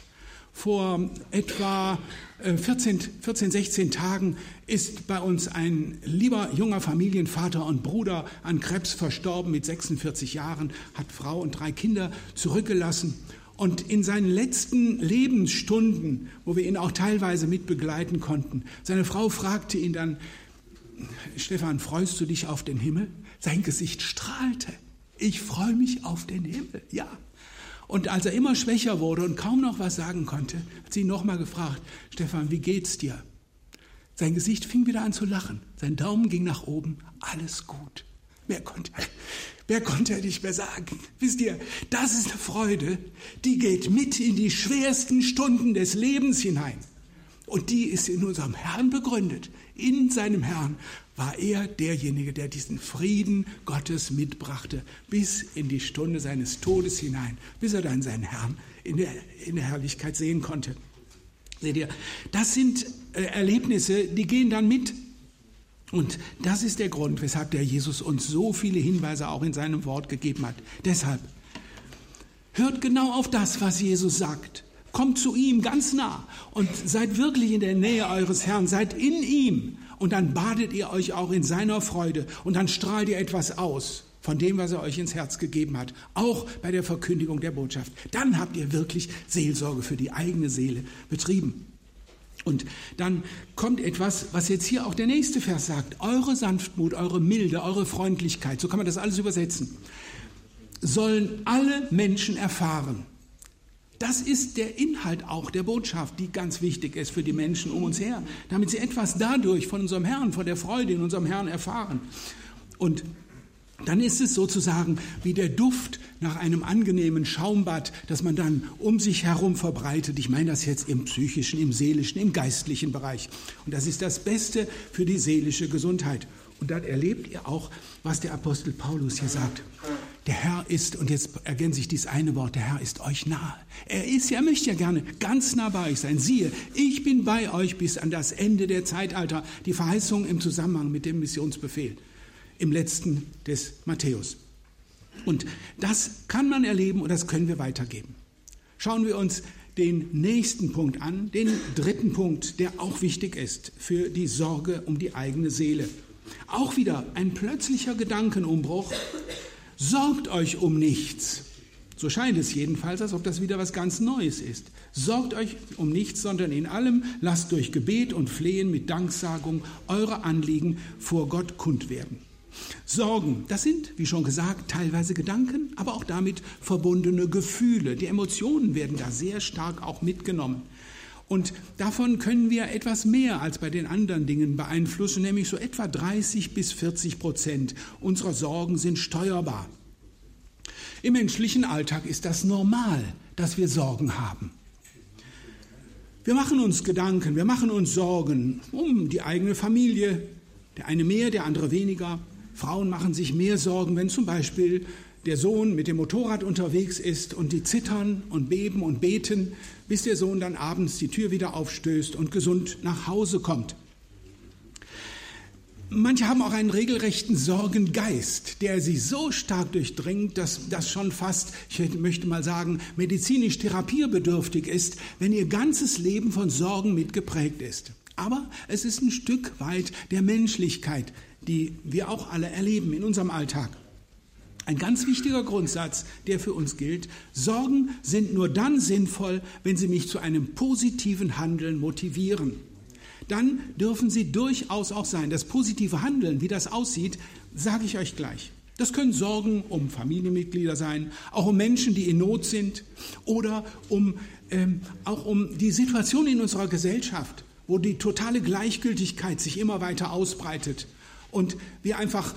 Vor etwa 14, 14, 16 Tagen ist bei uns ein lieber junger Familienvater und Bruder an Krebs verstorben mit 46 Jahren, hat Frau und drei Kinder zurückgelassen. Und in seinen letzten Lebensstunden, wo wir ihn auch teilweise mitbegleiten konnten, seine Frau fragte ihn dann, Stefan, freust du dich auf den Himmel? Sein Gesicht strahlte. Ich freue mich auf den Himmel, ja. Und als er immer schwächer wurde und kaum noch was sagen konnte, hat sie ihn nochmal gefragt, Stefan, wie geht's dir? Sein Gesicht fing wieder an zu lachen. Sein Daumen ging nach oben. Alles gut. Mehr konnte, wer konnte er nicht mehr sagen? Wisst ihr, das ist eine Freude, die geht mit in die schwersten Stunden des Lebens hinein. Und die ist in unserem Herrn begründet. In seinem Herrn war er derjenige, der diesen Frieden Gottes mitbrachte, bis in die Stunde seines Todes hinein, bis er dann seinen Herrn in der, in der Herrlichkeit sehen konnte. Seht ihr, das sind äh, Erlebnisse, die gehen dann mit. Und das ist der Grund, weshalb der Jesus uns so viele Hinweise auch in seinem Wort gegeben hat. Deshalb hört genau auf das, was Jesus sagt. Kommt zu ihm ganz nah und seid wirklich in der Nähe eures Herrn, seid in ihm und dann badet ihr euch auch in seiner Freude und dann strahlt ihr etwas aus von dem, was er euch ins Herz gegeben hat, auch bei der Verkündigung der Botschaft. Dann habt ihr wirklich Seelsorge für die eigene Seele betrieben. Und dann kommt etwas, was jetzt hier auch der nächste Vers sagt. Eure Sanftmut, eure Milde, eure Freundlichkeit, so kann man das alles übersetzen, sollen alle Menschen erfahren. Das ist der Inhalt auch der Botschaft, die ganz wichtig ist für die Menschen um uns her, damit sie etwas dadurch von unserem Herrn, von der Freude in unserem Herrn erfahren. Und dann ist es sozusagen wie der Duft nach einem angenehmen Schaumbad, das man dann um sich herum verbreitet. Ich meine das jetzt im psychischen, im seelischen, im geistlichen Bereich. Und das ist das Beste für die seelische Gesundheit. Und dann erlebt ihr auch, was der Apostel Paulus hier sagt. Der Herr ist, und jetzt ergänze ich dieses eine Wort, der Herr ist euch nahe. Er ist, er möchte ja gerne ganz nah bei euch sein. Siehe, ich bin bei euch bis an das Ende der Zeitalter. Die Verheißung im Zusammenhang mit dem Missionsbefehl im letzten des Matthäus. Und das kann man erleben und das können wir weitergeben. Schauen wir uns den nächsten Punkt an, den dritten Punkt, der auch wichtig ist für die Sorge um die eigene Seele. Auch wieder ein plötzlicher Gedankenumbruch. Sorgt euch um nichts. So scheint es jedenfalls, als ob das wieder was ganz Neues ist. Sorgt euch um nichts, sondern in allem lasst durch Gebet und Flehen mit Danksagung eure Anliegen vor Gott kund werden. Sorgen, das sind, wie schon gesagt, teilweise Gedanken, aber auch damit verbundene Gefühle. Die Emotionen werden da sehr stark auch mitgenommen. Und davon können wir etwas mehr als bei den anderen Dingen beeinflussen, nämlich so etwa 30 bis 40 Prozent unserer Sorgen sind steuerbar. Im menschlichen Alltag ist das normal, dass wir Sorgen haben. Wir machen uns Gedanken, wir machen uns Sorgen um die eigene Familie, der eine mehr, der andere weniger, Frauen machen sich mehr Sorgen, wenn zum Beispiel der Sohn mit dem Motorrad unterwegs ist und die zittern und beben und beten, bis der Sohn dann abends die Tür wieder aufstößt und gesund nach Hause kommt. Manche haben auch einen regelrechten Sorgengeist, der sie so stark durchdringt, dass das schon fast, ich möchte mal sagen, medizinisch therapierbedürftig ist, wenn ihr ganzes Leben von Sorgen mitgeprägt ist. Aber es ist ein Stück weit der Menschlichkeit, die wir auch alle erleben in unserem Alltag. Ein ganz wichtiger Grundsatz, der für uns gilt, Sorgen sind nur dann sinnvoll, wenn sie mich zu einem positiven Handeln motivieren. Dann dürfen sie durchaus auch sein. Das positive Handeln, wie das aussieht, sage ich euch gleich. Das können Sorgen um Familienmitglieder sein, auch um Menschen, die in Not sind oder um, ähm, auch um die Situation in unserer Gesellschaft, wo die totale Gleichgültigkeit sich immer weiter ausbreitet und wir einfach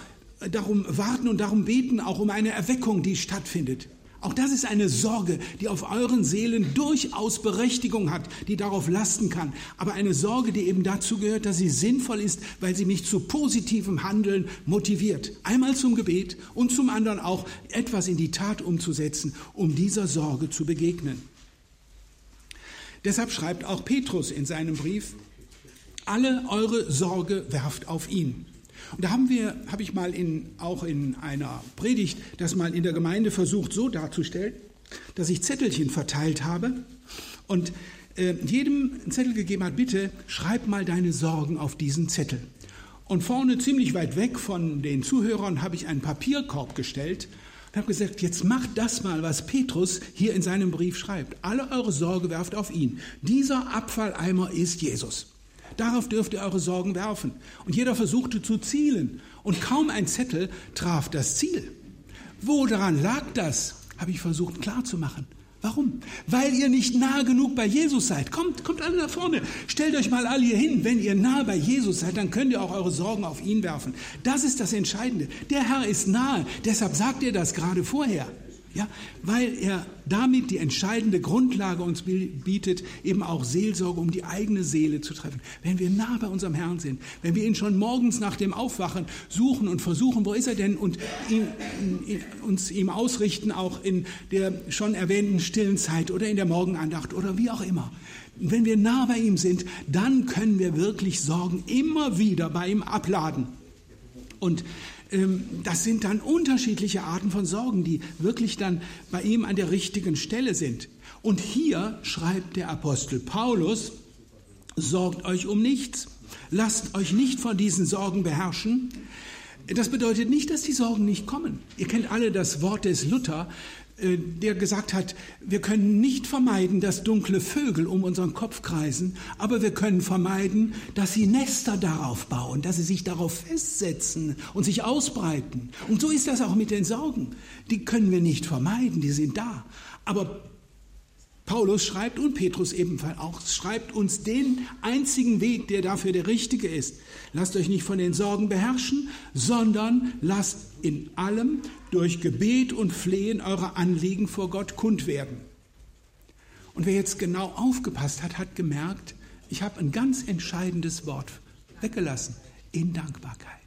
darum warten und darum beten, auch um eine Erweckung, die stattfindet. Auch das ist eine Sorge, die auf euren Seelen durchaus Berechtigung hat, die darauf lasten kann. Aber eine Sorge, die eben dazu gehört, dass sie sinnvoll ist, weil sie mich zu positivem Handeln motiviert. Einmal zum Gebet und zum anderen auch etwas in die Tat umzusetzen, um dieser Sorge zu begegnen. Deshalb schreibt auch Petrus in seinem Brief, alle eure Sorge werft auf ihn. Und da haben wir, habe ich mal in, auch in einer Predigt das mal in der Gemeinde versucht so darzustellen, dass ich Zettelchen verteilt habe und äh, jedem einen Zettel gegeben hat, bitte schreib mal deine Sorgen auf diesen Zettel. Und vorne ziemlich weit weg von den Zuhörern habe ich einen Papierkorb gestellt Und habe gesagt, jetzt macht das mal, was Petrus hier in seinem Brief schreibt. Alle eure Sorge werft auf ihn. Dieser Abfalleimer ist Jesus. Darauf dürft ihr eure Sorgen werfen. Und jeder versuchte zu zielen. Und kaum ein Zettel traf das Ziel. Wo daran lag das, habe ich versucht klarzumachen. Warum? Weil ihr nicht nah genug bei Jesus seid. Kommt, kommt alle nach vorne. Stellt euch mal alle hier hin. Wenn ihr nah bei Jesus seid, dann könnt ihr auch eure Sorgen auf ihn werfen. Das ist das Entscheidende. Der Herr ist nahe. Deshalb sagt ihr das gerade vorher. Ja, weil er damit die entscheidende Grundlage uns bietet, eben auch Seelsorge, um die eigene Seele zu treffen. Wenn wir nah bei unserem Herrn sind, wenn wir ihn schon morgens nach dem Aufwachen suchen und versuchen, wo ist er denn, und ihn, uns ihm ausrichten, auch in der schon erwähnten stillen Zeit oder in der Morgenandacht oder wie auch immer. Wenn wir nah bei ihm sind, dann können wir wirklich Sorgen immer wieder bei ihm abladen. Und das sind dann unterschiedliche Arten von Sorgen, die wirklich dann bei ihm an der richtigen Stelle sind. Und hier schreibt der Apostel Paulus, sorgt euch um nichts, lasst euch nicht von diesen Sorgen beherrschen. Das bedeutet nicht, dass die Sorgen nicht kommen. Ihr kennt alle das Wort des Luther, der gesagt hat, wir können nicht vermeiden, dass dunkle Vögel um unseren Kopf kreisen, aber wir können vermeiden, dass sie Nester darauf bauen, dass sie sich darauf festsetzen und sich ausbreiten. Und so ist das auch mit den Sorgen. Die können wir nicht vermeiden, die sind da. Aber Paulus schreibt und Petrus ebenfalls auch, schreibt uns den einzigen Weg, der dafür der richtige ist. Lasst euch nicht von den Sorgen beherrschen, sondern lasst in allem durch Gebet und Flehen eure Anliegen vor Gott kund werden. Und wer jetzt genau aufgepasst hat, hat gemerkt, ich habe ein ganz entscheidendes Wort weggelassen, in Dankbarkeit.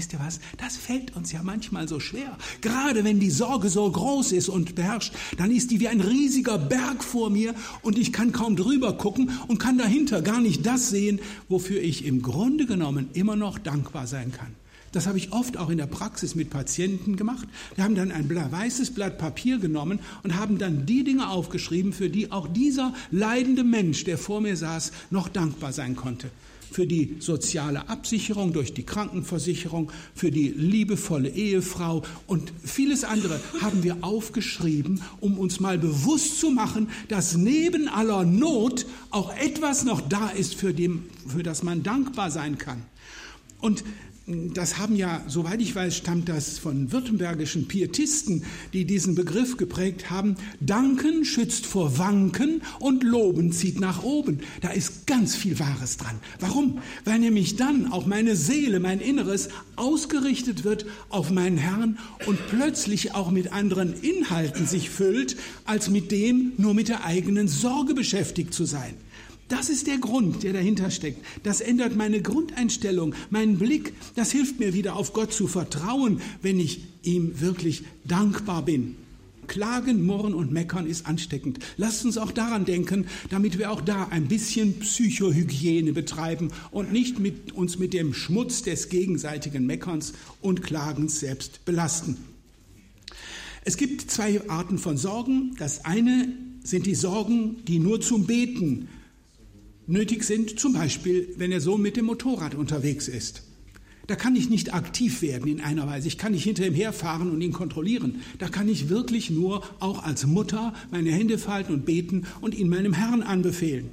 Wisst ihr was? Das fällt uns ja manchmal so schwer. Gerade wenn die Sorge so groß ist und beherrscht, dann ist die wie ein riesiger Berg vor mir und ich kann kaum drüber gucken und kann dahinter gar nicht das sehen, wofür ich im Grunde genommen immer noch dankbar sein kann. Das habe ich oft auch in der Praxis mit Patienten gemacht. Die haben dann ein weißes Blatt Papier genommen und haben dann die Dinge aufgeschrieben, für die auch dieser leidende Mensch, der vor mir saß, noch dankbar sein konnte. Für die soziale Absicherung durch die Krankenversicherung, für die liebevolle Ehefrau und vieles andere haben wir aufgeschrieben, um uns mal bewusst zu machen, dass neben aller Not auch etwas noch da ist, für, dem, für das man dankbar sein kann. Und das haben ja, soweit ich weiß, stammt das von württembergischen Pietisten, die diesen Begriff geprägt haben. Danken schützt vor Wanken und Loben zieht nach oben. Da ist ganz viel Wahres dran. Warum? Weil nämlich dann auch meine Seele, mein Inneres ausgerichtet wird auf meinen Herrn und plötzlich auch mit anderen Inhalten sich füllt, als mit dem nur mit der eigenen Sorge beschäftigt zu sein. Das ist der Grund, der dahinter steckt. Das ändert meine Grundeinstellung, meinen Blick. Das hilft mir wieder auf Gott zu vertrauen, wenn ich ihm wirklich dankbar bin. Klagen, Murren und Meckern ist ansteckend. Lasst uns auch daran denken, damit wir auch da ein bisschen Psychohygiene betreiben und nicht mit, uns mit dem Schmutz des gegenseitigen Meckerns und Klagens selbst belasten. Es gibt zwei Arten von Sorgen. Das eine sind die Sorgen, die nur zum Beten nötig sind, zum Beispiel, wenn er so mit dem Motorrad unterwegs ist. Da kann ich nicht aktiv werden in einer Weise. Ich kann nicht hinter ihm herfahren und ihn kontrollieren. Da kann ich wirklich nur auch als Mutter meine Hände falten und beten und ihn meinem Herrn anbefehlen.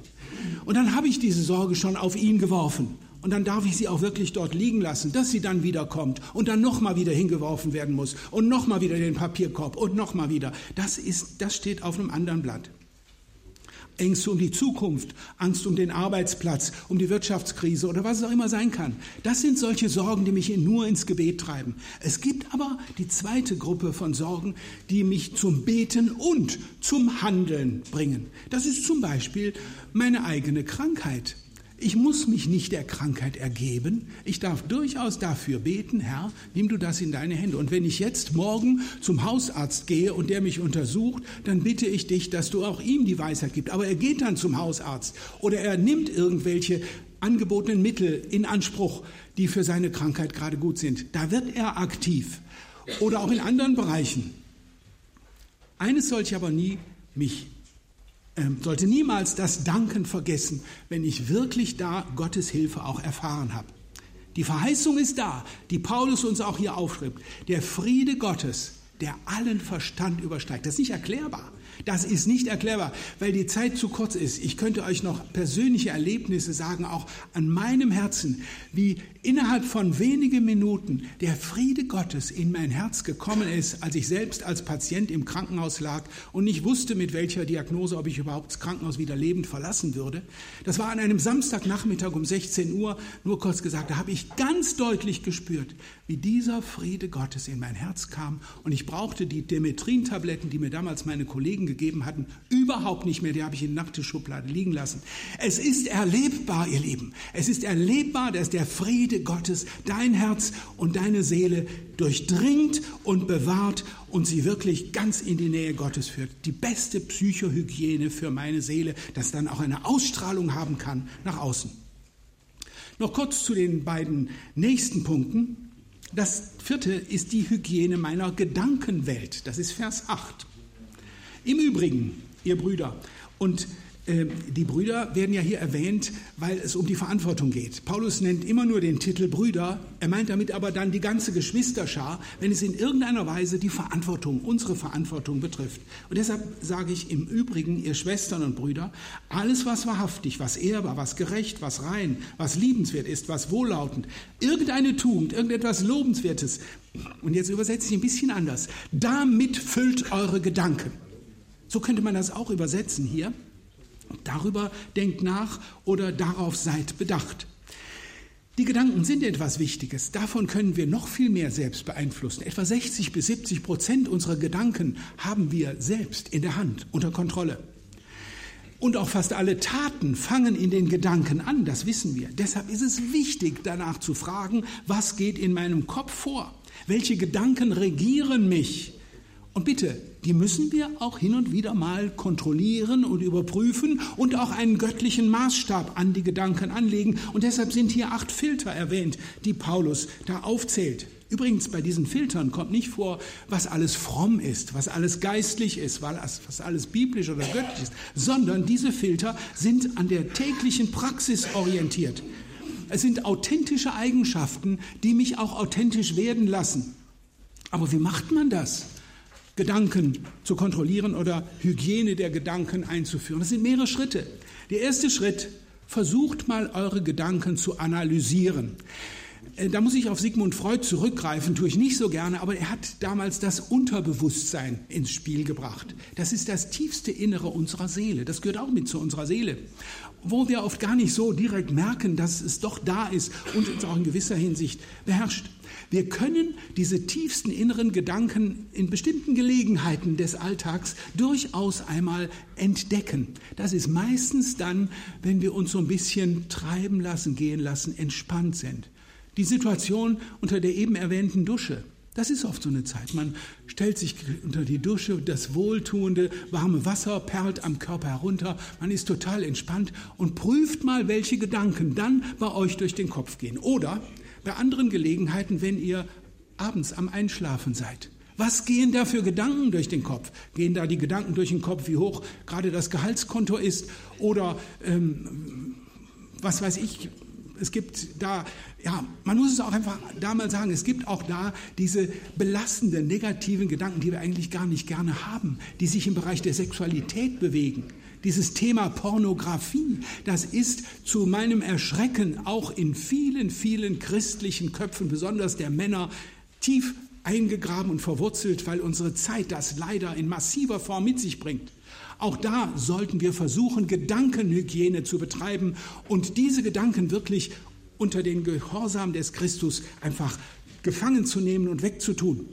Und dann habe ich diese Sorge schon auf ihn geworfen. Und dann darf ich sie auch wirklich dort liegen lassen, dass sie dann wieder kommt und dann nochmal wieder hingeworfen werden muss und nochmal wieder den Papierkorb und nochmal wieder. Das ist, das steht auf einem anderen Blatt. Ängste um die Zukunft, Angst um den Arbeitsplatz, um die Wirtschaftskrise oder was es auch immer sein kann. Das sind solche Sorgen, die mich nur ins Gebet treiben. Es gibt aber die zweite Gruppe von Sorgen, die mich zum Beten und zum Handeln bringen. Das ist zum Beispiel meine eigene Krankheit. Ich muss mich nicht der Krankheit ergeben. Ich darf durchaus dafür beten, Herr, nimm du das in deine Hände. Und wenn ich jetzt morgen zum Hausarzt gehe und der mich untersucht, dann bitte ich dich, dass du auch ihm die Weisheit gibst. Aber er geht dann zum Hausarzt oder er nimmt irgendwelche angebotenen Mittel in Anspruch, die für seine Krankheit gerade gut sind. Da wird er aktiv. Oder auch in anderen Bereichen. Eines soll ich aber nie mich sollte niemals das Danken vergessen, wenn ich wirklich da Gottes Hilfe auch erfahren habe. Die Verheißung ist da, die Paulus uns auch hier aufschreibt. Der Friede Gottes, der allen Verstand übersteigt. Das ist nicht erklärbar. Das ist nicht erklärbar, weil die Zeit zu kurz ist. Ich könnte euch noch persönliche Erlebnisse sagen, auch an meinem Herzen, wie innerhalb von wenigen Minuten der Friede Gottes in mein Herz gekommen ist, als ich selbst als Patient im Krankenhaus lag und nicht wusste, mit welcher Diagnose, ob ich überhaupt das Krankenhaus wieder lebend verlassen würde. Das war an einem Samstagnachmittag um 16 Uhr, nur kurz gesagt, da habe ich ganz deutlich gespürt, wie dieser Friede Gottes in mein Herz kam und ich brauchte die Demetrin-Tabletten, die mir damals meine Kollegen gegeben hatten, überhaupt nicht mehr. Die habe ich in der Nachttischschublade liegen lassen. Es ist erlebbar, ihr Lieben. Es ist erlebbar, dass der Friede Gottes dein Herz und deine Seele durchdringt und bewahrt und sie wirklich ganz in die Nähe Gottes führt. Die beste Psychohygiene für meine Seele, das dann auch eine Ausstrahlung haben kann nach außen. Noch kurz zu den beiden nächsten Punkten. Das vierte ist die Hygiene meiner Gedankenwelt. Das ist Vers 8. Im Übrigen, ihr Brüder, und die Brüder werden ja hier erwähnt, weil es um die Verantwortung geht. Paulus nennt immer nur den Titel Brüder, er meint damit aber dann die ganze Geschwisterschar, wenn es in irgendeiner Weise die Verantwortung, unsere Verantwortung betrifft. Und deshalb sage ich im Übrigen, ihr Schwestern und Brüder, alles was wahrhaftig, was ehrbar, was gerecht, was rein, was liebenswert ist, was wohllautend, irgendeine Tugend, irgendetwas Lobenswertes, und jetzt übersetze ich ein bisschen anders, damit füllt eure Gedanken. So könnte man das auch übersetzen hier. Darüber denkt nach oder darauf seid bedacht. Die Gedanken sind etwas Wichtiges. Davon können wir noch viel mehr selbst beeinflussen. Etwa 60 bis 70 Prozent unserer Gedanken haben wir selbst in der Hand, unter Kontrolle. Und auch fast alle Taten fangen in den Gedanken an, das wissen wir. Deshalb ist es wichtig, danach zu fragen, was geht in meinem Kopf vor? Welche Gedanken regieren mich? Und bitte, die müssen wir auch hin und wieder mal kontrollieren und überprüfen und auch einen göttlichen Maßstab an die Gedanken anlegen. Und deshalb sind hier acht Filter erwähnt, die Paulus da aufzählt. Übrigens, bei diesen Filtern kommt nicht vor, was alles fromm ist, was alles geistlich ist, was alles biblisch oder göttlich ist, sondern diese Filter sind an der täglichen Praxis orientiert. Es sind authentische Eigenschaften, die mich auch authentisch werden lassen. Aber wie macht man das? Gedanken zu kontrollieren oder Hygiene der Gedanken einzuführen. Das sind mehrere Schritte. Der erste Schritt, versucht mal eure Gedanken zu analysieren. Äh, da muss ich auf Sigmund Freud zurückgreifen, tue ich nicht so gerne, aber er hat damals das Unterbewusstsein ins Spiel gebracht. Das ist das tiefste Innere unserer Seele. Das gehört auch mit zu unserer Seele. Wo wir oft gar nicht so direkt merken, dass es doch da ist und uns auch in gewisser Hinsicht beherrscht. Wir können diese tiefsten inneren Gedanken in bestimmten Gelegenheiten des Alltags durchaus einmal entdecken. Das ist meistens dann, wenn wir uns so ein bisschen treiben lassen, gehen lassen, entspannt sind. Die Situation unter der eben erwähnten Dusche. Das ist oft so eine Zeit. Man stellt sich unter die Dusche, das wohltuende, warme Wasser perlt am Körper herunter, man ist total entspannt und prüft mal, welche Gedanken dann bei euch durch den Kopf gehen. Oder bei anderen Gelegenheiten, wenn ihr abends am Einschlafen seid. Was gehen da für Gedanken durch den Kopf? Gehen da die Gedanken durch den Kopf, wie hoch gerade das Gehaltskonto ist? Oder ähm, was weiß ich, es gibt da, ja, man muss es auch einfach da mal sagen, es gibt auch da diese belastenden, negativen Gedanken, die wir eigentlich gar nicht gerne haben, die sich im Bereich der Sexualität bewegen. Dieses Thema Pornografie, das ist zu meinem Erschrecken auch in vielen, vielen christlichen Köpfen, besonders der Männer, tief eingegraben und verwurzelt, weil unsere Zeit das leider in massiver Form mit sich bringt. Auch da sollten wir versuchen, Gedankenhygiene zu betreiben und diese Gedanken wirklich unter den Gehorsam des Christus einfach gefangen zu nehmen und wegzutun.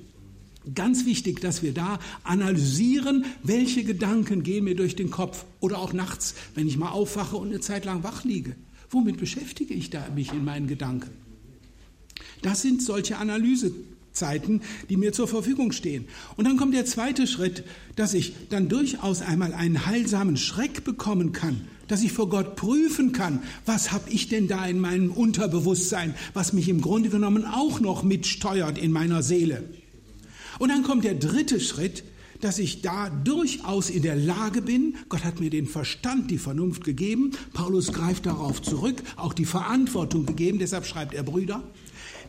Ganz wichtig, dass wir da analysieren, welche Gedanken gehen mir durch den Kopf oder auch nachts, wenn ich mal aufwache und eine Zeit lang wach liege. Womit beschäftige ich da mich in meinen Gedanken? Das sind solche Analysezeiten, die mir zur Verfügung stehen. Und dann kommt der zweite Schritt, dass ich dann durchaus einmal einen heilsamen Schreck bekommen kann, dass ich vor Gott prüfen kann, was habe ich denn da in meinem Unterbewusstsein, was mich im Grunde genommen auch noch mitsteuert in meiner Seele. Und dann kommt der dritte Schritt, dass ich da durchaus in der Lage bin, Gott hat mir den Verstand, die Vernunft gegeben, Paulus greift darauf zurück, auch die Verantwortung gegeben, deshalb schreibt er Brüder,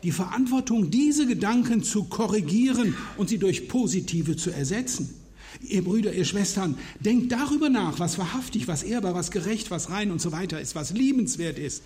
die Verantwortung, diese Gedanken zu korrigieren und sie durch positive zu ersetzen. Ihr Brüder, ihr Schwestern, denkt darüber nach, was wahrhaftig, was ehrbar, was gerecht, was rein und so weiter ist, was liebenswert ist.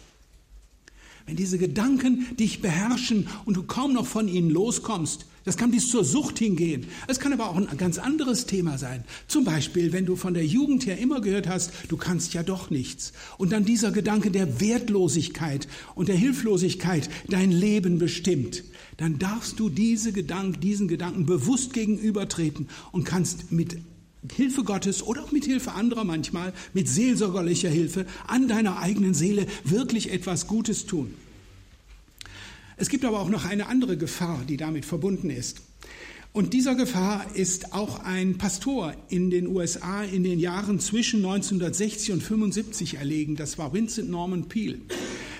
Wenn diese Gedanken dich beherrschen und du kaum noch von ihnen loskommst, das kann bis zur Sucht hingehen. Es kann aber auch ein ganz anderes Thema sein. Zum Beispiel, wenn du von der Jugend her immer gehört hast, du kannst ja doch nichts. Und dann dieser Gedanke der Wertlosigkeit und der Hilflosigkeit dein Leben bestimmt. Dann darfst du diese Gedanken, diesen Gedanken bewusst gegenübertreten und kannst mit Hilfe Gottes oder auch mit Hilfe anderer manchmal, mit seelsorgerlicher Hilfe an deiner eigenen Seele wirklich etwas Gutes tun. Es gibt aber auch noch eine andere Gefahr, die damit verbunden ist. Und dieser Gefahr ist auch ein Pastor in den USA in den Jahren zwischen 1960 und 75 erlegen. Das war Vincent Norman Peale.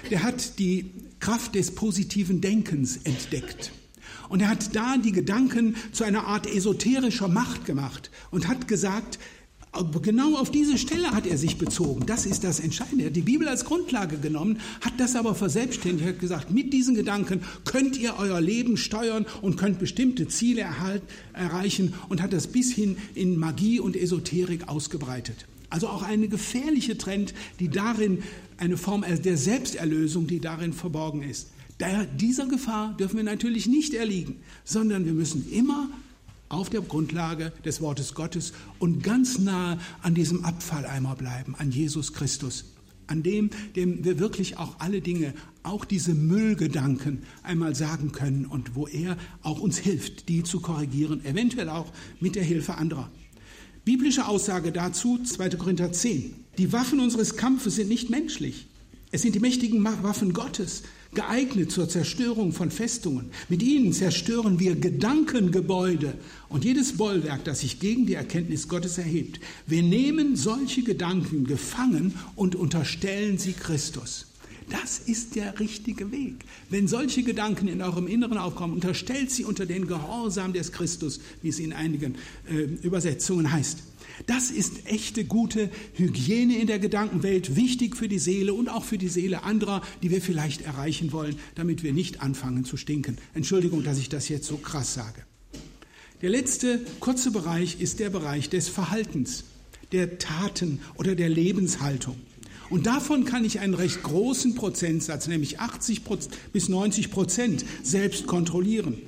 Der hat die Kraft des positiven Denkens entdeckt. Und er hat da die Gedanken zu einer Art esoterischer Macht gemacht und hat gesagt, Genau auf diese Stelle hat er sich bezogen. Das ist das Entscheidende. Er hat die Bibel als Grundlage genommen, hat das aber verselbstständigt, hat gesagt, mit diesen Gedanken könnt ihr euer Leben steuern und könnt bestimmte Ziele erhalten, erreichen und hat das bis hin in Magie und Esoterik ausgebreitet. Also auch eine gefährliche Trend, die darin, eine Form der Selbsterlösung, die darin verborgen ist. Dieser Gefahr dürfen wir natürlich nicht erliegen, sondern wir müssen immer auf der Grundlage des Wortes Gottes und ganz nahe an diesem Abfalleimer bleiben, an Jesus Christus, an dem, dem wir wirklich auch alle Dinge, auch diese Müllgedanken einmal sagen können und wo er auch uns hilft, die zu korrigieren, eventuell auch mit der Hilfe anderer. Biblische Aussage dazu, 2. Korinther 10. Die Waffen unseres Kampfes sind nicht menschlich. Es sind die mächtigen Waffen Gottes, geeignet zur Zerstörung von Festungen. Mit ihnen zerstören wir Gedankengebäude und jedes Bollwerk, das sich gegen die Erkenntnis Gottes erhebt. Wir nehmen solche Gedanken gefangen und unterstellen sie Christus. Das ist der richtige Weg. Wenn solche Gedanken in eurem Inneren aufkommen, unterstellt sie unter den Gehorsam des Christus, wie es in einigen äh, Übersetzungen heißt. Das ist echte gute Hygiene in der Gedankenwelt, wichtig für die Seele und auch für die Seele anderer, die wir vielleicht erreichen wollen, damit wir nicht anfangen zu stinken. Entschuldigung, dass ich das jetzt so krass sage. Der letzte kurze Bereich ist der Bereich des Verhaltens, der Taten oder der Lebenshaltung. Und davon kann ich einen recht großen Prozentsatz, nämlich 80 bis 90 Prozent, selbst kontrollieren.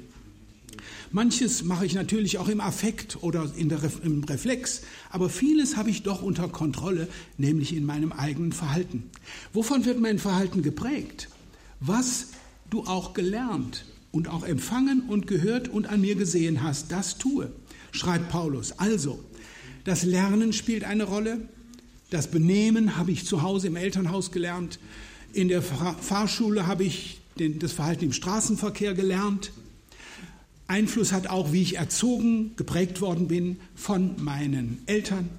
Manches mache ich natürlich auch im Affekt oder der, im Reflex, aber vieles habe ich doch unter Kontrolle, nämlich in meinem eigenen Verhalten. Wovon wird mein Verhalten geprägt? Was du auch gelernt und auch empfangen und gehört und an mir gesehen hast, das tue, schreibt Paulus. Also, das Lernen spielt eine Rolle, das Benehmen habe ich zu Hause im Elternhaus gelernt, in der Fahrschule habe ich den, das Verhalten im Straßenverkehr gelernt, Einfluss hat auch, wie ich erzogen, geprägt worden bin von meinen Eltern.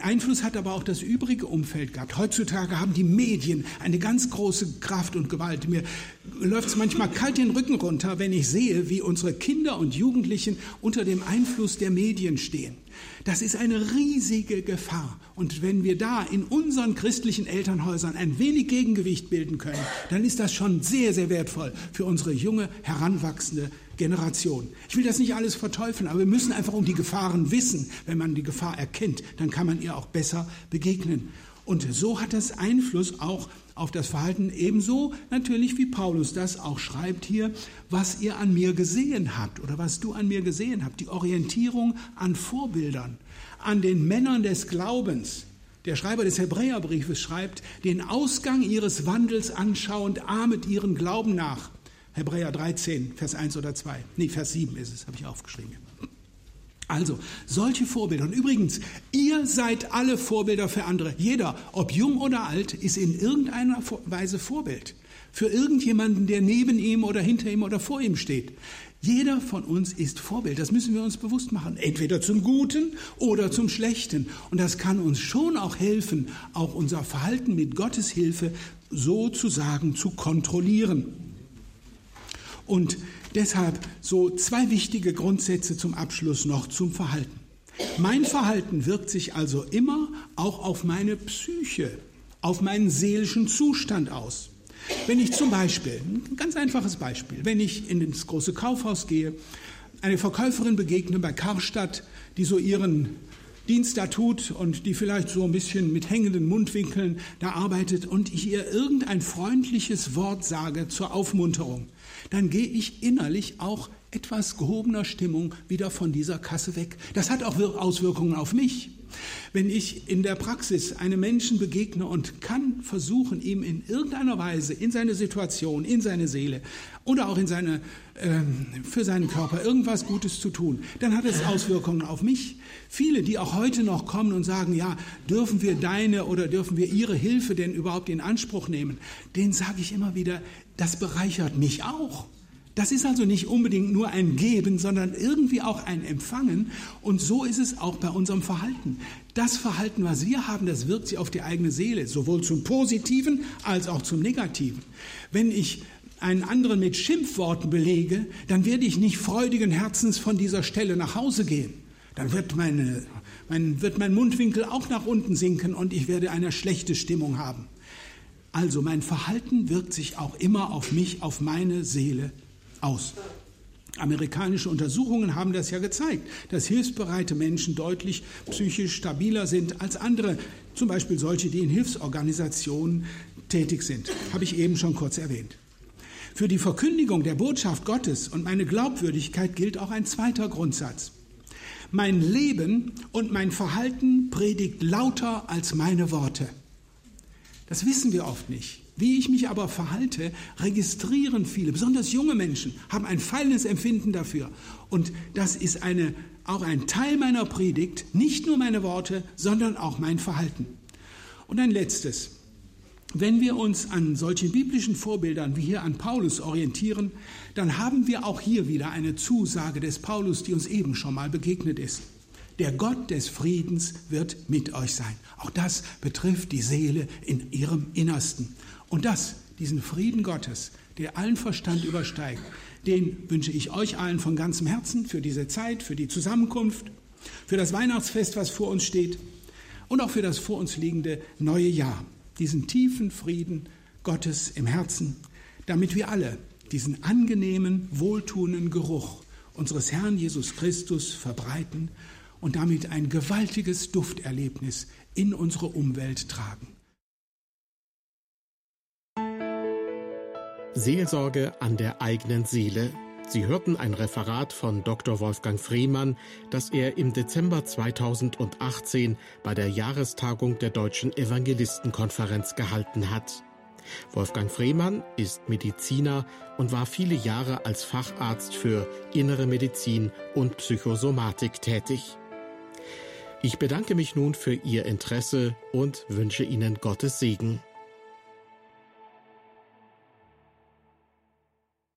Einfluss hat aber auch das übrige Umfeld gehabt. Heutzutage haben die Medien eine ganz große Kraft und Gewalt. Mir läuft es manchmal kalt den Rücken runter, wenn ich sehe, wie unsere Kinder und Jugendlichen unter dem Einfluss der Medien stehen. Das ist eine riesige Gefahr. Und wenn wir da in unseren christlichen Elternhäusern ein wenig Gegengewicht bilden können, dann ist das schon sehr, sehr wertvoll für unsere junge, heranwachsende Generation. Ich will das nicht alles verteufeln, aber wir müssen einfach um die Gefahren wissen. Wenn man die Gefahr erkennt, dann kann man ihr auch besser begegnen. Und so hat das Einfluss auch auf das Verhalten, ebenso natürlich wie Paulus das auch schreibt hier, was ihr an mir gesehen habt oder was du an mir gesehen habt, die Orientierung an Vorbildern, an den Männern des Glaubens. Der Schreiber des Hebräerbriefes schreibt, den Ausgang ihres Wandels anschauend, ahmet ihren Glauben nach. Hebräer 13, Vers 1 oder 2. Nee, Vers 7 ist es, habe ich aufgeschrieben. Also, solche Vorbilder. Und übrigens, ihr seid alle Vorbilder für andere. Jeder, ob jung oder alt, ist in irgendeiner Weise Vorbild. Für irgendjemanden, der neben ihm oder hinter ihm oder vor ihm steht. Jeder von uns ist Vorbild. Das müssen wir uns bewusst machen. Entweder zum Guten oder zum Schlechten. Und das kann uns schon auch helfen, auch unser Verhalten mit Gottes Hilfe sozusagen zu kontrollieren. Und Deshalb so zwei wichtige Grundsätze zum Abschluss noch zum Verhalten. Mein Verhalten wirkt sich also immer auch auf meine Psyche, auf meinen seelischen Zustand aus. Wenn ich zum Beispiel, ein ganz einfaches Beispiel, wenn ich in ins große Kaufhaus gehe, eine Verkäuferin begegne bei Karstadt, die so ihren Dienst da tut und die vielleicht so ein bisschen mit hängenden Mundwinkeln da arbeitet und ich ihr irgendein freundliches Wort sage zur Aufmunterung, dann gehe ich innerlich auch etwas gehobener Stimmung wieder von dieser Kasse weg. Das hat auch Auswirkungen auf mich. Wenn ich in der Praxis einem Menschen begegne und kann versuchen, ihm in irgendeiner Weise in seine Situation, in seine Seele oder auch in seine, äh, für seinen Körper irgendwas Gutes zu tun, dann hat es Auswirkungen auf mich. Viele, die auch heute noch kommen und sagen, ja, dürfen wir deine oder dürfen wir ihre Hilfe denn überhaupt in Anspruch nehmen, denen sage ich immer wieder, das bereichert mich auch. Das ist also nicht unbedingt nur ein Geben, sondern irgendwie auch ein Empfangen. Und so ist es auch bei unserem Verhalten. Das Verhalten, was wir haben, das wirkt sich auf die eigene Seele, sowohl zum Positiven als auch zum Negativen. Wenn ich einen anderen mit Schimpfworten belege, dann werde ich nicht freudigen Herzens von dieser Stelle nach Hause gehen. Dann wird, meine, mein, wird mein Mundwinkel auch nach unten sinken und ich werde eine schlechte Stimmung haben. Also mein Verhalten wirkt sich auch immer auf mich, auf meine Seele aus. Amerikanische Untersuchungen haben das ja gezeigt, dass hilfsbereite Menschen deutlich psychisch stabiler sind als andere, zum Beispiel solche, die in Hilfsorganisationen tätig sind. Habe ich eben schon kurz erwähnt. Für die Verkündigung der Botschaft Gottes und meine Glaubwürdigkeit gilt auch ein zweiter Grundsatz. Mein Leben und mein Verhalten predigt lauter als meine Worte. Das wissen wir oft nicht. Wie ich mich aber verhalte, registrieren viele, besonders junge Menschen, haben ein feiles Empfinden dafür. Und das ist eine, auch ein Teil meiner Predigt, nicht nur meine Worte, sondern auch mein Verhalten. Und ein letztes. Wenn wir uns an solchen biblischen Vorbildern wie hier an Paulus orientieren, dann haben wir auch hier wieder eine Zusage des Paulus, die uns eben schon mal begegnet ist. Der Gott des Friedens wird mit euch sein. Auch das betrifft die Seele in ihrem Innersten. Und das, diesen Frieden Gottes, der allen Verstand übersteigt, den wünsche ich euch allen von ganzem Herzen für diese Zeit, für die Zusammenkunft, für das Weihnachtsfest, was vor uns steht und auch für das vor uns liegende neue Jahr. Diesen tiefen Frieden Gottes im Herzen, damit wir alle diesen angenehmen, wohltuenden Geruch unseres Herrn Jesus Christus verbreiten und damit ein gewaltiges Dufterlebnis in unsere Umwelt tragen. Seelsorge an der eigenen Seele. Sie hörten ein Referat von Dr. Wolfgang Friemann, das er im Dezember 2018 bei der Jahrestagung der Deutschen Evangelistenkonferenz gehalten hat. Wolfgang Friemann ist Mediziner und war viele Jahre als Facharzt für Innere Medizin und Psychosomatik tätig. Ich bedanke mich nun für Ihr Interesse und wünsche Ihnen Gottes Segen.